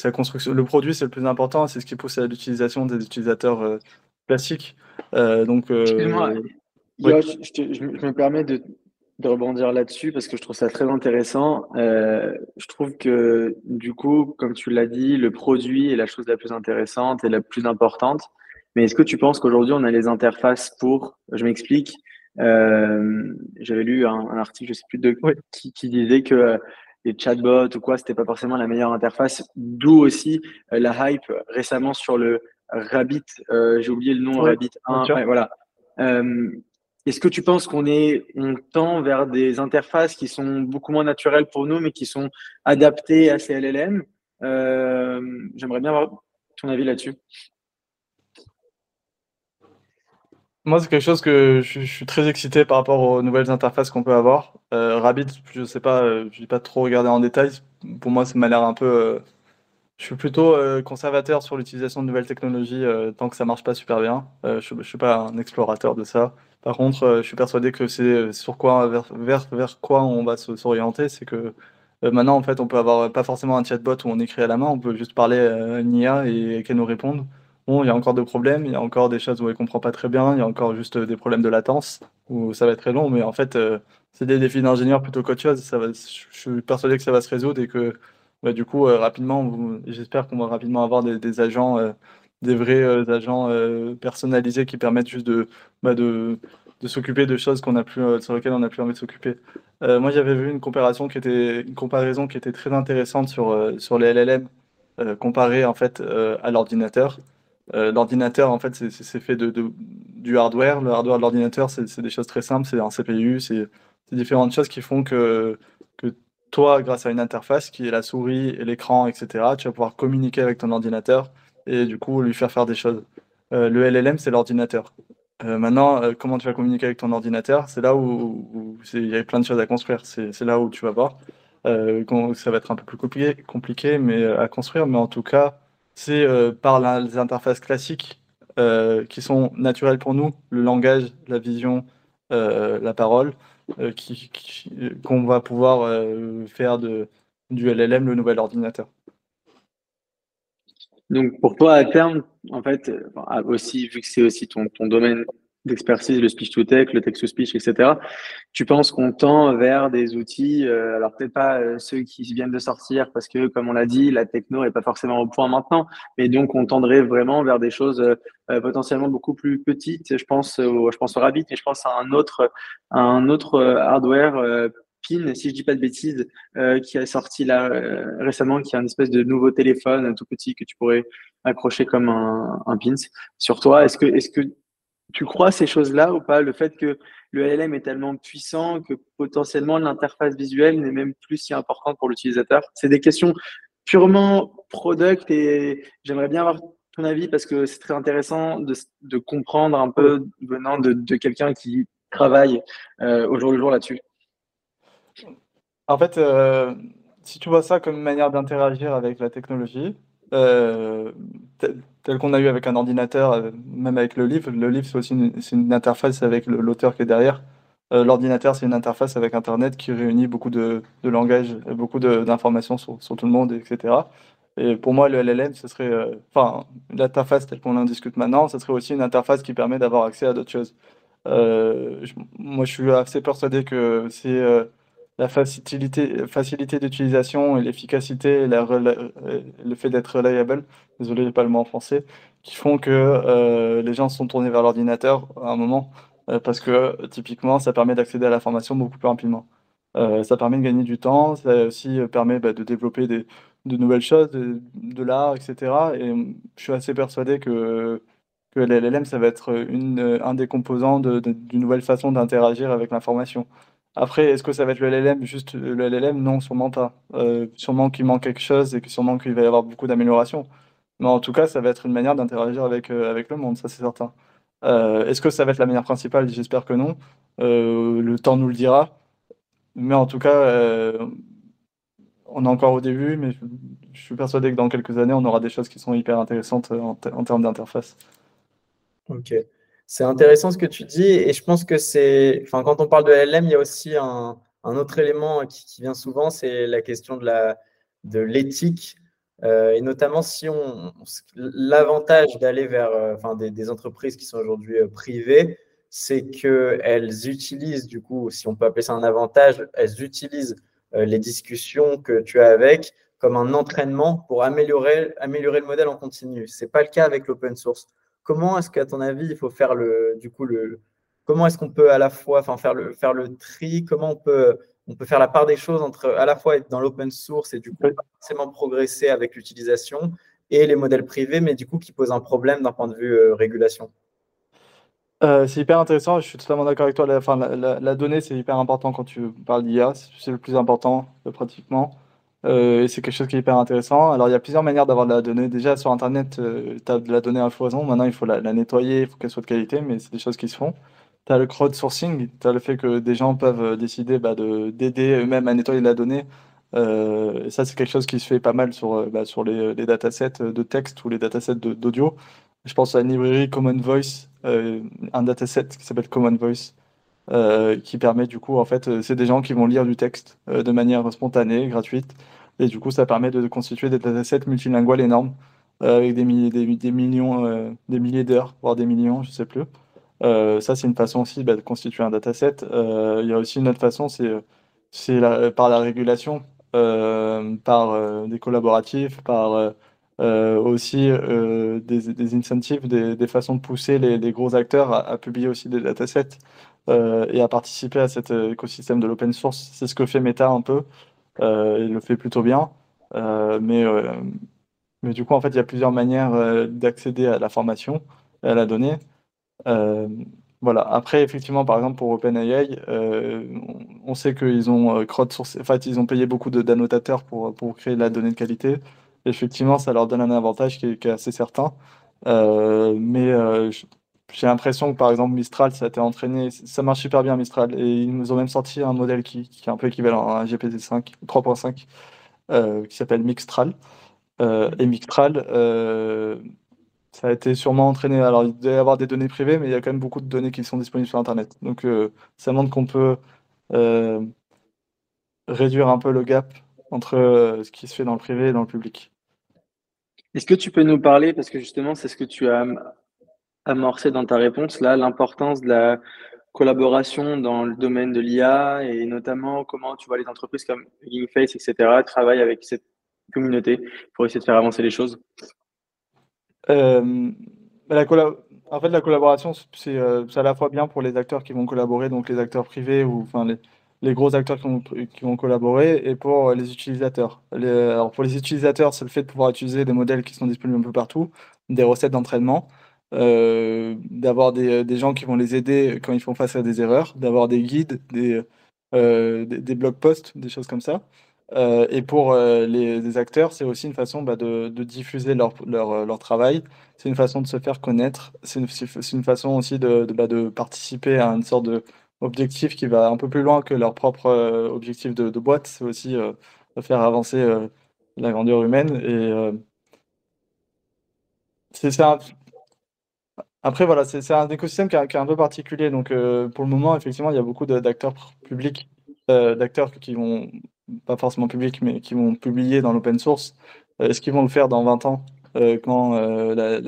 la construction, le produit, c'est le plus important. C'est ce qui pousse à l'utilisation des utilisateurs classiques. donc, Excuse-moi, je, je, me permets de, de rebondir là-dessus parce que je trouve ça très intéressant. Euh, je trouve que du coup, comme tu l'as dit, le produit est la chose la plus intéressante et la plus importante. Mais est-ce que tu penses qu'aujourd'hui on a les interfaces pour Je m'explique. Euh, J'avais lu un, un, article, je sais plus de qui, qui, disait que euh, les chatbots ou quoi, c'était pas forcément la meilleure interface. D'où aussi euh, la hype récemment sur le Rabbit. Euh, j'ai oublié le nom, Rabbit 1. Ouais, voilà. Euh, est-ce que tu penses qu'on est, on tend vers des interfaces qui sont beaucoup moins naturelles pour nous, mais qui sont adaptées à ces LLM euh, J'aimerais bien avoir ton avis là-dessus. Moi, c'est quelque chose que je, suis très excité par rapport aux nouvelles interfaces qu'on peut avoir. Euh, Rabbit, je ne sais pas, euh, je n'ai pas trop regardé en détail. Pour moi, ça m'a l'air un peu je suis plutôt euh, conservateur sur l'utilisation de nouvelles technologies euh, tant que ça marche pas super bien. Euh, je ne suis pas un explorateur de ça. Par contre, je suis persuadé que c'est sur quoi vers, quoi on va s'orienter, c'est que maintenant en fait on peut avoir pas forcément un chatbot où on écrit à la main, on peut juste parler à une IA et, qu'elle nous réponde. Bon, il y a encore des problèmes, il y a encore des choses où elle comprend pas très bien, il y a encore juste des problèmes de latence où ça va être très long, mais en fait c'est des défis d'ingénieur plutôt qu'autre chose. Je suis persuadé que ça va se résoudre et que du coup, euh, rapidement, j'espère qu'on va rapidement avoir des, agents, euh, des vrais euh, agents personnalisés qui permettent juste de, bah, de, de s'occuper de choses qu'on a plus, sur lesquelles on n'a plus envie de s'occuper. moi, j'avais vu une comparaison qui était, une comparaison qui était très intéressante sur, sur les LLM, comparé en fait à l'ordinateur. l'ordinateur, en fait, c'est fait de, du hardware. Le hardware de l'ordinateur, c'est des choses très simples. C'est un CPU, c'est différentes choses qui font que, que toi, grâce à une interface qui est la souris l'écran, etc., tu vas pouvoir communiquer avec ton ordinateur et du coup lui faire faire des choses. Euh, le LLM, c'est l'ordinateur. Euh, maintenant, euh, comment tu vas communiquer avec ton ordinateur C'est là où, il y a plein de choses à construire. C'est là où tu vas voir. ça va être un peu plus compliqué, compliqué mais, à construire, mais en tout cas, c'est par les interfaces classiques qui sont naturelles pour nous, le langage, la vision, la parole, euh, qu'on va pouvoir euh, faire de, du LLM le nouvel ordinateur. Donc pour toi, à terme, en fait, aussi, vu que c'est aussi ton, ton domaine d'expertise, le speech to text, le text to speech, etc. Tu penses qu'on tend vers des outils, euh, alors peut-être pas euh, ceux qui viennent de sortir, parce que comme on l'a dit, la techno est pas forcément au point maintenant, mais donc on tendrait vraiment vers des choses euh, potentiellement beaucoup plus petites. Je pense, au, je pense au Rabbit, mais je pense à un autre, un autre hardware. PIN, si je dis pas de bêtises, qui a sorti là récemment, qui est un espèce de nouveau téléphone tout petit que tu pourrais accrocher comme un, un pins sur toi. Est-ce que, est-ce que tu crois ces choses-là ou pas? Le fait que le LLM est tellement puissant que potentiellement l'interface visuelle n'est même plus si importante pour l'utilisateur? C'est des questions purement product et j'aimerais bien avoir ton avis parce que c'est très intéressant de, de, comprendre un peu venant de, de quelqu'un qui travaille euh, au jour le jour là-dessus. En fait, euh, si tu vois ça comme manière d'interagir avec la technologie, euh, tel, qu'on a eu avec un ordinateur, euh, même avec le livre. Le livre, c'est aussi une, interface avec l'auteur qui est derrière. Euh, l'ordinateur, c'est une interface avec Internet qui réunit beaucoup de, de langages, beaucoup d'informations sur, sur, tout le monde, etc. Et pour moi, le LLM, ce serait, enfin, l'interface telle qu'on en discute maintenant, ce serait aussi une interface qui permet d'avoir accès à d'autres choses. moi, je suis assez persuadé que c'est la facilité, facilité d'utilisation et l'efficacité, le fait d'être reliable, désolé, j'ai pas le mot en français, qui font que euh, les gens sont tournés vers l'ordinateur à un moment, euh, parce que typiquement, ça permet d'accéder à l'information beaucoup plus rapidement. Euh, ça permet de gagner du temps, ça aussi permet bah, de développer des, de nouvelles choses, de, l'art, etc. Et je suis assez persuadé que, que l'LLM, ça va être une, un des composants d'une nouvelle façon d'interagir avec l'information. Après, est-ce que ça va être le LLM, juste le LLM Non, sûrement pas. Euh, sûrement qu'il manque quelque chose et que sûrement qu'il va y avoir beaucoup d'améliorations. Mais en tout cas, ça va être une manière d'interagir avec, euh, avec le monde, ça c'est certain. Euh, est-ce que ça va être la manière principale? J'espère que non. le temps nous le dira. Mais en tout cas, on est encore au début, mais je, suis persuadé que dans quelques années, on aura des choses qui sont hyper intéressantes en, en termes d'interface. Ok. C'est intéressant ce que tu dis et je pense que c'est, enfin, quand on parle de LLM, il y a aussi un, autre élément qui, vient souvent, c'est la question de l'éthique euh, et notamment si on l'avantage d'aller vers, euh, enfin, des, entreprises qui sont aujourd'hui euh, privées, c'est qu'elles utilisent du coup, si on peut appeler ça un avantage, elles utilisent les discussions que tu as avec comme un entraînement pour améliorer, améliorer le modèle en continu. Ce n'est pas le cas avec l'open source. Comment est-ce qu'à ton avis, il faut faire le, du coup, le, comment est-ce qu'on peut à la fois enfin, faire, le, faire le tri Comment on peut, on peut faire la part des choses entre à la fois être dans l'open source et du coup pas forcément progresser avec l'utilisation et les modèles privés, mais du coup qui posent un problème d'un point de vue euh, régulation? Euh, c'est hyper intéressant, je suis totalement d'accord avec toi. La, la, donnée, c'est hyper important quand tu parles d'IA, c'est le plus important euh, pratiquement. Euh, et c'est quelque chose qui est hyper intéressant. Alors, il y a plusieurs manières d'avoir de la donnée. Déjà, sur Internet, euh, tu as de la donnée à foison. Maintenant, il faut la, nettoyer, il faut qu'elle soit de qualité, mais c'est des choses qui se font. Tu as le crowdsourcing, tu as le fait que des gens peuvent euh, décider bah, d'aider eux-mêmes à nettoyer la donnée. et ça, c'est quelque chose qui se fait pas mal sur, bah, sur les, les datasets de texte ou les datasets d'audio. Je pense à une librairie Common Voice, un dataset qui s'appelle Common Voice, qui permet du coup, en fait, c'est des gens qui vont lire du texte de manière spontanée, gratuite, et du coup, ça permet de constituer des datasets multilinguales énormes avec des milliers, des, millions, des milliers d'heures, voire des millions, je sais plus. ça, c'est une façon aussi bah, de constituer un dataset. Il y a aussi une autre façon, c'est par la régulation, par des collaboratifs, par aussi des, incentives, des, façons de pousser les, gros acteurs à, publier aussi des datasets. Euh, et à participer à cet euh, écosystème de l'open source. C'est ce que fait Meta un peu. Euh, il le fait plutôt bien. mais, mais du coup, en fait, il y a plusieurs manières d'accéder à la formation et à la donnée. Voilà. Après, effectivement, par exemple, pour OpenAI, on sait qu'ils ont crowdsourcé, fait, ils ont payé beaucoup d'annotateurs pour, pour créer de la donnée de qualité. effectivement, ça leur donne un avantage qui est, assez certain. mais j'ai l'impression que par exemple Mistral, ça a été entraîné, ça marche super bien Mistral, et ils nous ont même sorti un modèle qui, qui est un peu équivalent à un GPT-5, 3.5, euh, qui s'appelle Mixtral. Euh, et Mixtral, euh, ça a été sûrement entraîné. Alors il doit y avoir des données privées, mais il y a quand même beaucoup de données qui sont disponibles sur Internet. Donc ça montre qu'on peut réduire un peu le gap entre ce qui se fait dans le privé et dans le public. Est-ce que tu peux nous parler, parce que justement c'est ce que tu as amorcé dans ta réponse, là, l'importance de la collaboration dans le domaine de l'IA et notamment comment tu vois les entreprises comme Face, etc., travaillent avec cette communauté pour essayer de faire avancer les choses euh, la En fait, la collaboration, euh, c'est à la fois bien pour les acteurs qui vont collaborer, donc les acteurs privés ou enfin les, les gros acteurs qui vont, qui vont, collaborer, et pour les utilisateurs. alors pour les utilisateurs, c'est le fait de pouvoir utiliser des modèles qui sont disponibles un peu partout, des recettes d'entraînement. Euh, d'avoir des, des, gens qui vont les aider quand ils font face à des erreurs, d'avoir des guides, des, euh, des, blog posts, des choses comme ça. Euh, et pour les, acteurs, c'est aussi une façon bah, de, de, diffuser leur, leur, leur travail. C'est une façon de se faire connaître. C'est une, façon aussi de, bah, de, participer à une sorte d'objectif qui va un peu plus loin que leur propre objectif de, boîte. C'est aussi de faire avancer la grandeur humaine. Et c'est un, après, voilà, c'est un écosystème qui est, un peu particulier. Donc, euh, pour le moment, effectivement, il y a beaucoup d'acteurs publics, euh, d'acteurs qui vont, pas forcément publics, mais qui vont publier dans l'open source est-ce qu'ils vont le faire dans 20 ans quand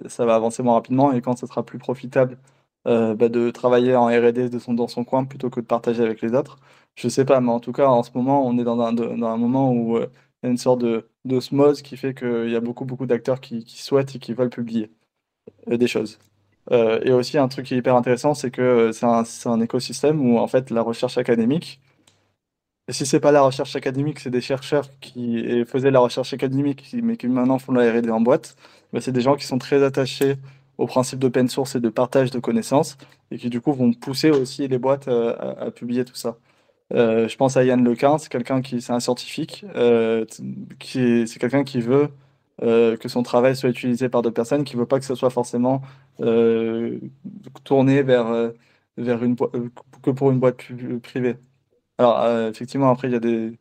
ça va avancer moins rapidement et quand ce sera plus profitable bah, de travailler en R&D de son, dans son coin plutôt que de partager avec les autres? Je sais pas, mais en tout cas, en ce moment, on est dans un, dans un moment où il y a une sorte d'osmose qui fait qu'il y a beaucoup, beaucoup d'acteurs qui, qui, souhaitent et qui veulent publier des choses. Euh, et aussi, un truc qui est hyper intéressant, c'est que c'est un, écosystème où, en fait, la recherche académique, et si c'est pas la recherche académique, c'est des chercheurs qui faisaient la recherche académique, mais qui maintenant font la R&D en boîte, bah, c'est des gens qui sont très attachés au principe d'open source et de partage de connaissances, et qui du coup vont pousser aussi les boîtes euh, à, publier tout ça. Euh, je pense à Yann Lequin, c'est quelqu'un qui, c'est un scientifique, euh, qui c'est quelqu'un qui veut euh, que son travail soit utilisé par d'autres personnes, qui ne veut pas que ce soit forcément euh, tourné vers, euh, vers une que pour une boîte privée. Alors, effectivement, après, il y a des.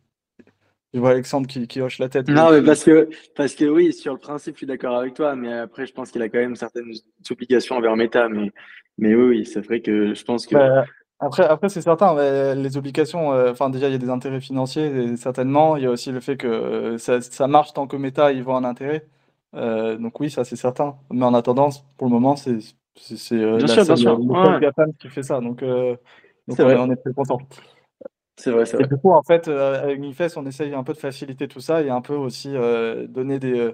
Je vois Alexandre qui, qui hoche la tête. Non, mais parce que, parce que oui, sur le principe, je suis d'accord avec toi, mais après, je pense qu'il a quand même certaines obligations envers Meta. Mais, mais oui, oui c'est vrai que je pense que. Bah, après, après c'est certain, les obligations, euh, enfin déjà, il y a des intérêts financiers, certainement. Il y a aussi le fait que euh, ça, ça marche tant que Meta, ils voient un intérêt. Euh, donc oui, ça c'est certain. Mais en attendant, pour le moment, c'est c'est bien sûr, bien sûr. Ouais. qui fait ça. Donc, donc on, on, est très content. C'est vrai, c'est vrai. Et du coup, en fait, avec Nifes, on essaye un peu de faciliter tout ça et un peu aussi donner des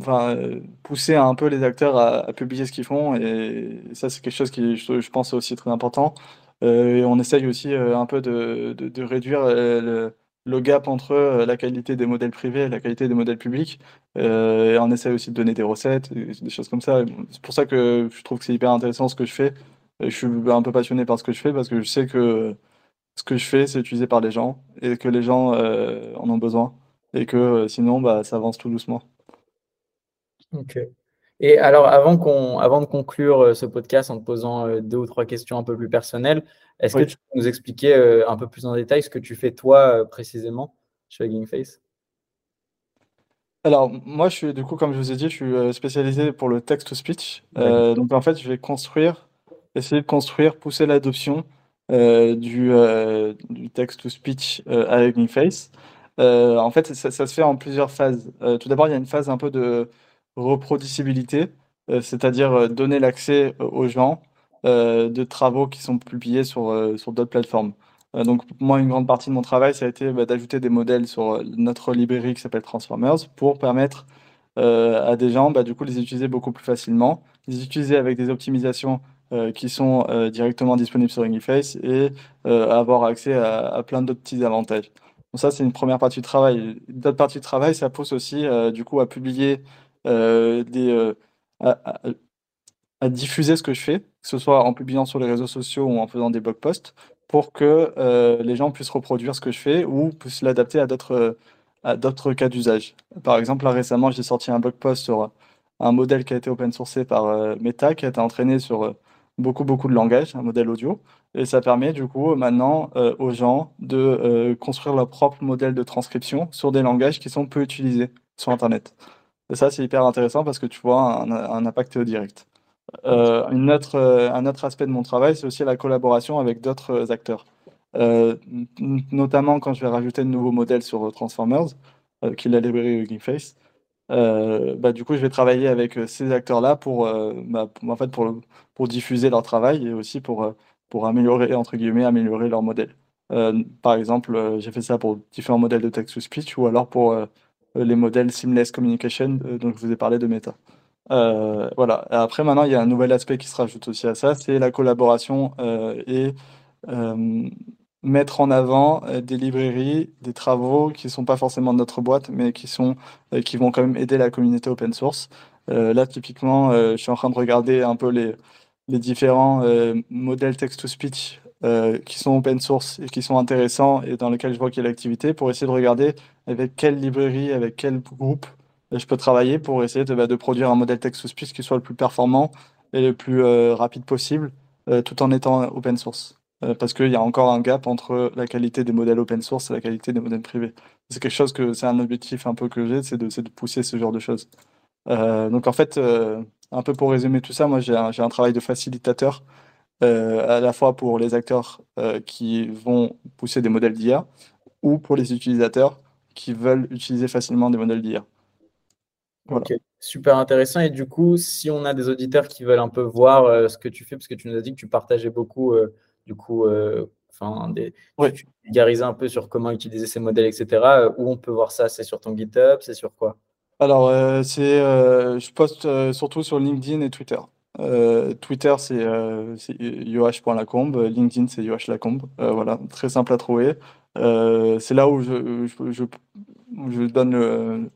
enfin, pousser un peu les acteurs à, publier ce qu'ils font. Et ça, c'est quelque chose qui, je, je pense, est aussi très important. Euh, on essaye aussi euh, un peu de, de, réduire euh, le, gap entre la qualité des modèles privés et la qualité des modèles publics. et on essaye aussi de donner des recettes, des choses comme ça. C'est pour ça que je trouve que c'est hyper intéressant ce que je fais. Je suis un peu passionné par ce que je fais parce que je sais que ce que je fais, c'est utilisé par les gens et que les gens en ont besoin et que sinon, bah, ça avance tout doucement. Ok. Et alors, avant, qu'on, avant de conclure euh, ce podcast en te posant euh, deux ou trois questions un peu plus personnelles, est-ce que tu peux nous expliquer euh, un peu plus en détail ce que tu fais toi précisément chez Hugging Face? Alors, moi, je suis, du coup, comme je vous ai dit, je suis spécialisé pour le text-to-speech. donc, en fait, je vais construire, essayer de construire, pousser l'adoption du, du text-to-speech à Hugging Face. en fait, ça, ça, se fait en plusieurs phases. tout d'abord, il y a une phase un peu de reproducibilité, euh, c'est-à-dire euh, donner l'accès euh, aux gens de travaux qui sont publiés sur, sur d'autres plateformes. donc moi, une grande partie de mon travail, ça a été bah, d'ajouter des modèles sur notre librairie qui s'appelle Transformers pour permettre à des gens, bah, du coup, les utiliser beaucoup plus facilement, les utiliser avec des optimisations qui sont directement disponibles sur Ingiface et avoir accès à, plein d'autres petits avantages. Donc ça, c'est une première partie du travail. D'autres partie du travail, ça pousse aussi du coup à publier des, euh, à, diffuser ce que je fais, que ce soit en publiant sur les réseaux sociaux ou en faisant des blog posts, pour que euh, les gens puissent reproduire ce que je fais ou puissent l'adapter à d'autres à d'autres cas d'usage. Par exemple, là récemment, j'ai sorti un blog post sur un modèle qui a été open sourcé par Meta, qui a été entraîné sur beaucoup, beaucoup de langages, un modèle audio. Et ça permet du coup maintenant aux gens de construire leur propre modèle de transcription sur des langages qui sont peu utilisés sur Internet. Et ça, c'est hyper intéressant parce que tu vois un, impact direct. Euh, euh, un autre aspect de mon travail, c'est aussi la collaboration avec d'autres acteurs. Euh, notamment quand je vais rajouter de nouveaux modèles sur Transformers, qui est la librairie Hugging Face. bah, du coup, je vais travailler avec ces acteurs-là pour, bah, en fait, pour, diffuser leur travail et aussi pour, améliorer, entre guillemets, améliorer leur modèle. par exemple, j'ai fait ça pour différents modèles de text-to-speech ou alors pour euh, les modèles Seamless Communication euh, dont je vous ai parlé de Meta. Euh, voilà. Après, maintenant, il y a un nouvel aspect qui se rajoute aussi à ça, c'est la collaboration et mettre en avant des librairies, des travaux qui ne sont pas forcément de notre boîte, mais qui, sont, qui vont quand même aider la communauté open source. là, typiquement, je suis en train de regarder un peu les, les différents modèles text-to-speech euh, qui sont open source et qui sont intéressants et dans lesquels je vois qu'il y a l'activité pour essayer de regarder avec quelle librairie, avec quel groupe euh, je peux travailler pour essayer de, bah, produire un modèle text-to-speech qui soit le plus performant et le plus euh, rapide possible tout en étant open source. parce qu'il y a encore un gap entre la qualité des modèles open source et la qualité des modèles privés. C'est quelque chose que c'est un objectif un peu que j'ai, c'est de, pousser ce genre de choses. donc en fait, un peu pour résumer tout ça, moi j'ai un, travail de facilitateur à la fois pour les acteurs euh, qui vont pousser des modèles d'IA ou pour les utilisateurs qui veulent utiliser facilement des modèles d'IA. Ok, super intéressant. Et du coup, si on a des auditeurs qui veulent un peu voir ce que tu fais, parce que tu nous as dit que tu partageais beaucoup, du coup, enfin, des, tu vulgarisais un peu sur comment utiliser ces modèles, etc. où on peut voir ça? C'est sur ton GitHub? C'est sur quoi? Alors, c'est, je poste surtout sur LinkedIn et Twitter. Twitter, c'est yoh.lacombe. LinkedIn, c'est yohlacombe. voilà, très simple à trouver. c'est là où je, donne le,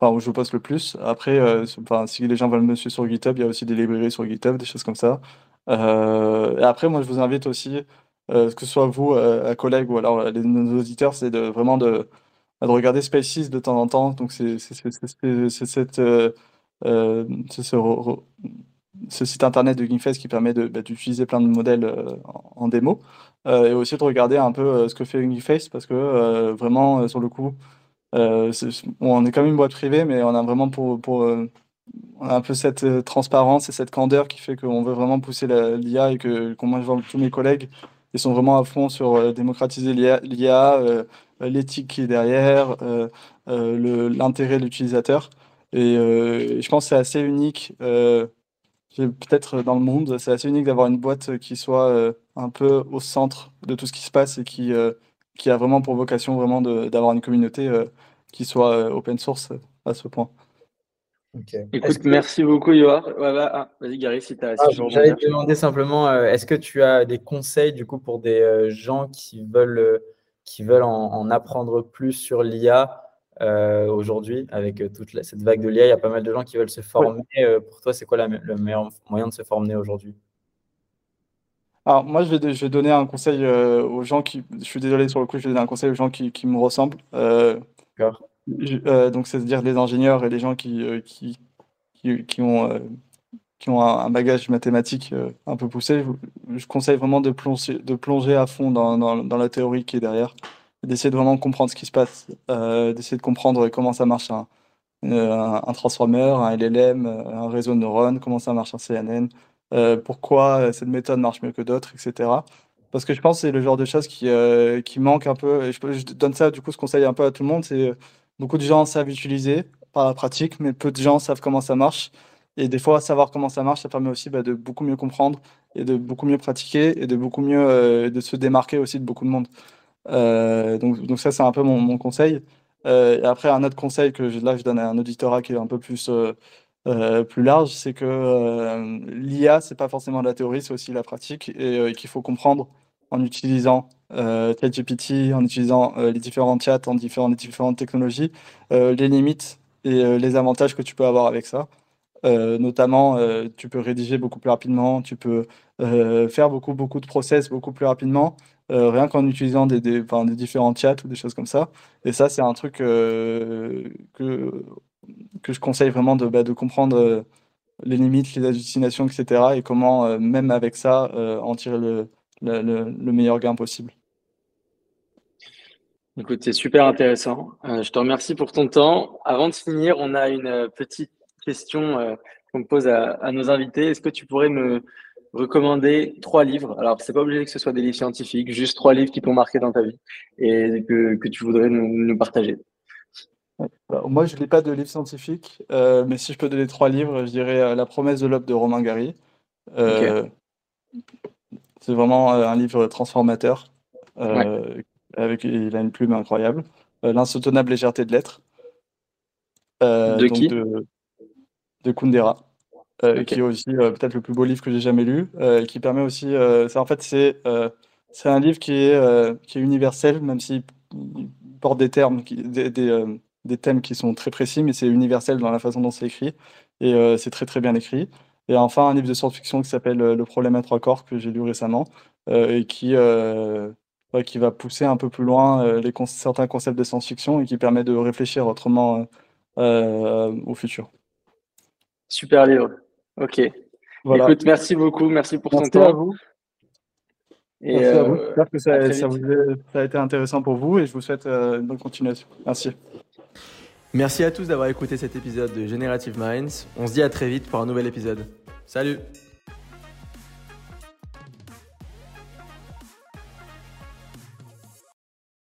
enfin, où je poste le plus. Après, enfin, si les gens veulent me suivre sur GitHub, il y a aussi des librairies sur GitHub, des choses comme ça. et après, moi, je vous invite aussi, que ce soit vous, un collègue ou alors les, auditeurs, c'est de vraiment de, de regarder Spaces de temps en temps. Donc, c'est cette ce site internet de GameFest qui permet bah, d'utiliser plein de modèles euh, en, démo euh, et aussi de regarder un peu euh, ce que fait GameFest parce que vraiment sur le coup on est quand même une boîte privée mais on a vraiment pour, pour on a un peu cette transparence et cette candeur qui fait qu'on veut vraiment pousser l'IA et que qu'on moi tous mes collègues ils sont vraiment à fond sur démocratiser l'IA, l'éthique qui est derrière, l'intérêt de l'utilisateur. Et je pense que c'est assez unique peut-être dans le monde, c'est assez unique d'avoir une boîte qui soit euh, un peu au centre de tout ce qui se passe et qui, euh, qui a vraiment pour vocation vraiment d'avoir une communauté euh, qui soit open source à ce point. Écoute, merci beaucoup, Yoar. Bah, ah, vas-y, Gary, si tu as. Ah, J'allais te demander simplement, est-ce que tu as des conseils du coup pour des gens qui veulent, qui veulent en apprendre plus sur l'IA euh, aujourd'hui avec euh, toute cette vague de l'IA. Il y a pas mal de gens qui veulent se former. Euh, pour toi, c'est quoi le meilleur moyen de se former aujourd'hui? Alors, moi, je vais, je vais, donner un conseil aux gens qui. Je suis désolé sur le coup, je vais donner un conseil aux gens qui, qui me ressemblent. donc, c'est-à-dire les ingénieurs et les gens qui, qui, qui, ont, qui ont un, bagage mathématique un peu poussé. Je, conseille vraiment de plonger, de plonger à fond dans, dans, dans la théorie qui est derrière d'essayer de vraiment comprendre ce qui se passe, euh, d'essayer de comprendre comment ça marche un, un, transformer, un LLM, un réseau de neurones, comment ça marche un CNN, euh, pourquoi cette méthode marche mieux que d'autres, etc. Parce que je pense que c'est le genre de choses qui, euh, qui manque un peu. Et je, je, donne ça, du coup, ce conseil un peu à tout le monde. C'est beaucoup de gens savent utiliser par la pratique, mais peu de gens savent comment ça marche. Et des fois, savoir comment ça marche, ça permet aussi bah, de beaucoup mieux comprendre et de beaucoup mieux pratiquer et de beaucoup mieux de se démarquer aussi de beaucoup de monde. Euh, donc, ça, c'est un peu mon, conseil. Euh, et après, un autre conseil que je, là, je donne à un auditorat qui est un peu plus, euh, plus large, c'est que l'IA, c'est pas forcément la théorie, c'est aussi la pratique et qu'il faut comprendre en utilisant ChatGPT, en utilisant les différents chats, en les différentes technologies, les limites et les avantages que tu peux avoir avec ça. notamment, tu peux rédiger beaucoup plus rapidement, tu peux faire beaucoup, beaucoup de process beaucoup plus rapidement. Euh, rien qu'en utilisant des, différents chats ou des choses comme ça. Et ça, c'est un truc euh, que, que je conseille vraiment de, bah, comprendre euh, les limites, les hallucinations, etc. Et comment, même avec ça, en tirer le, le, le, meilleur gain possible. Écoute, c'est super intéressant. je te remercie pour ton temps. Avant de finir, on a une petite question qu'on pose à nos invités. Est-ce que tu pourrais me, recommander trois livres. Alors, c'est pas obligé que ce soit des livres scientifiques, juste trois livres qui t'ont marqué dans ta vie et que, que tu voudrais nous, nous partager. moi, je lis pas de livres scientifiques, euh, mais si je peux donner trois livres, je dirais euh, La promesse de l'aube de Romain Gary. Euh, c'est vraiment un livre transformateur. avec, il a une plume incroyable. L'insoutenable légèreté de l'être. de qui? de, de Kundera. Euh, qui est aussi euh, peut-être le plus beau livre que j'ai jamais lu, euh, qui permet aussi, c'est en fait c'est c'est un livre qui est qui est universel, même s'il porte des termes, qui, des, des, des, thèmes qui sont très précis, mais c'est universel dans la façon dont c'est écrit et c'est très très bien écrit. Et enfin un livre de science-fiction qui s'appelle Le problème à trois corps que j'ai lu récemment et qui qui va pousser un peu plus loin les certains concepts de science-fiction et qui permet de réfléchir autrement au futur. Super livre. Ok. Écoute, merci beaucoup. Merci pour ton temps. À vous. Et merci à vous. Euh, J'espère que ça, ça, a été intéressant pour vous et je vous souhaite euh, une bonne continuation. Merci. Merci à tous d'avoir écouté cet épisode de Generative Minds. On se dit à très vite pour un nouvel épisode. Salut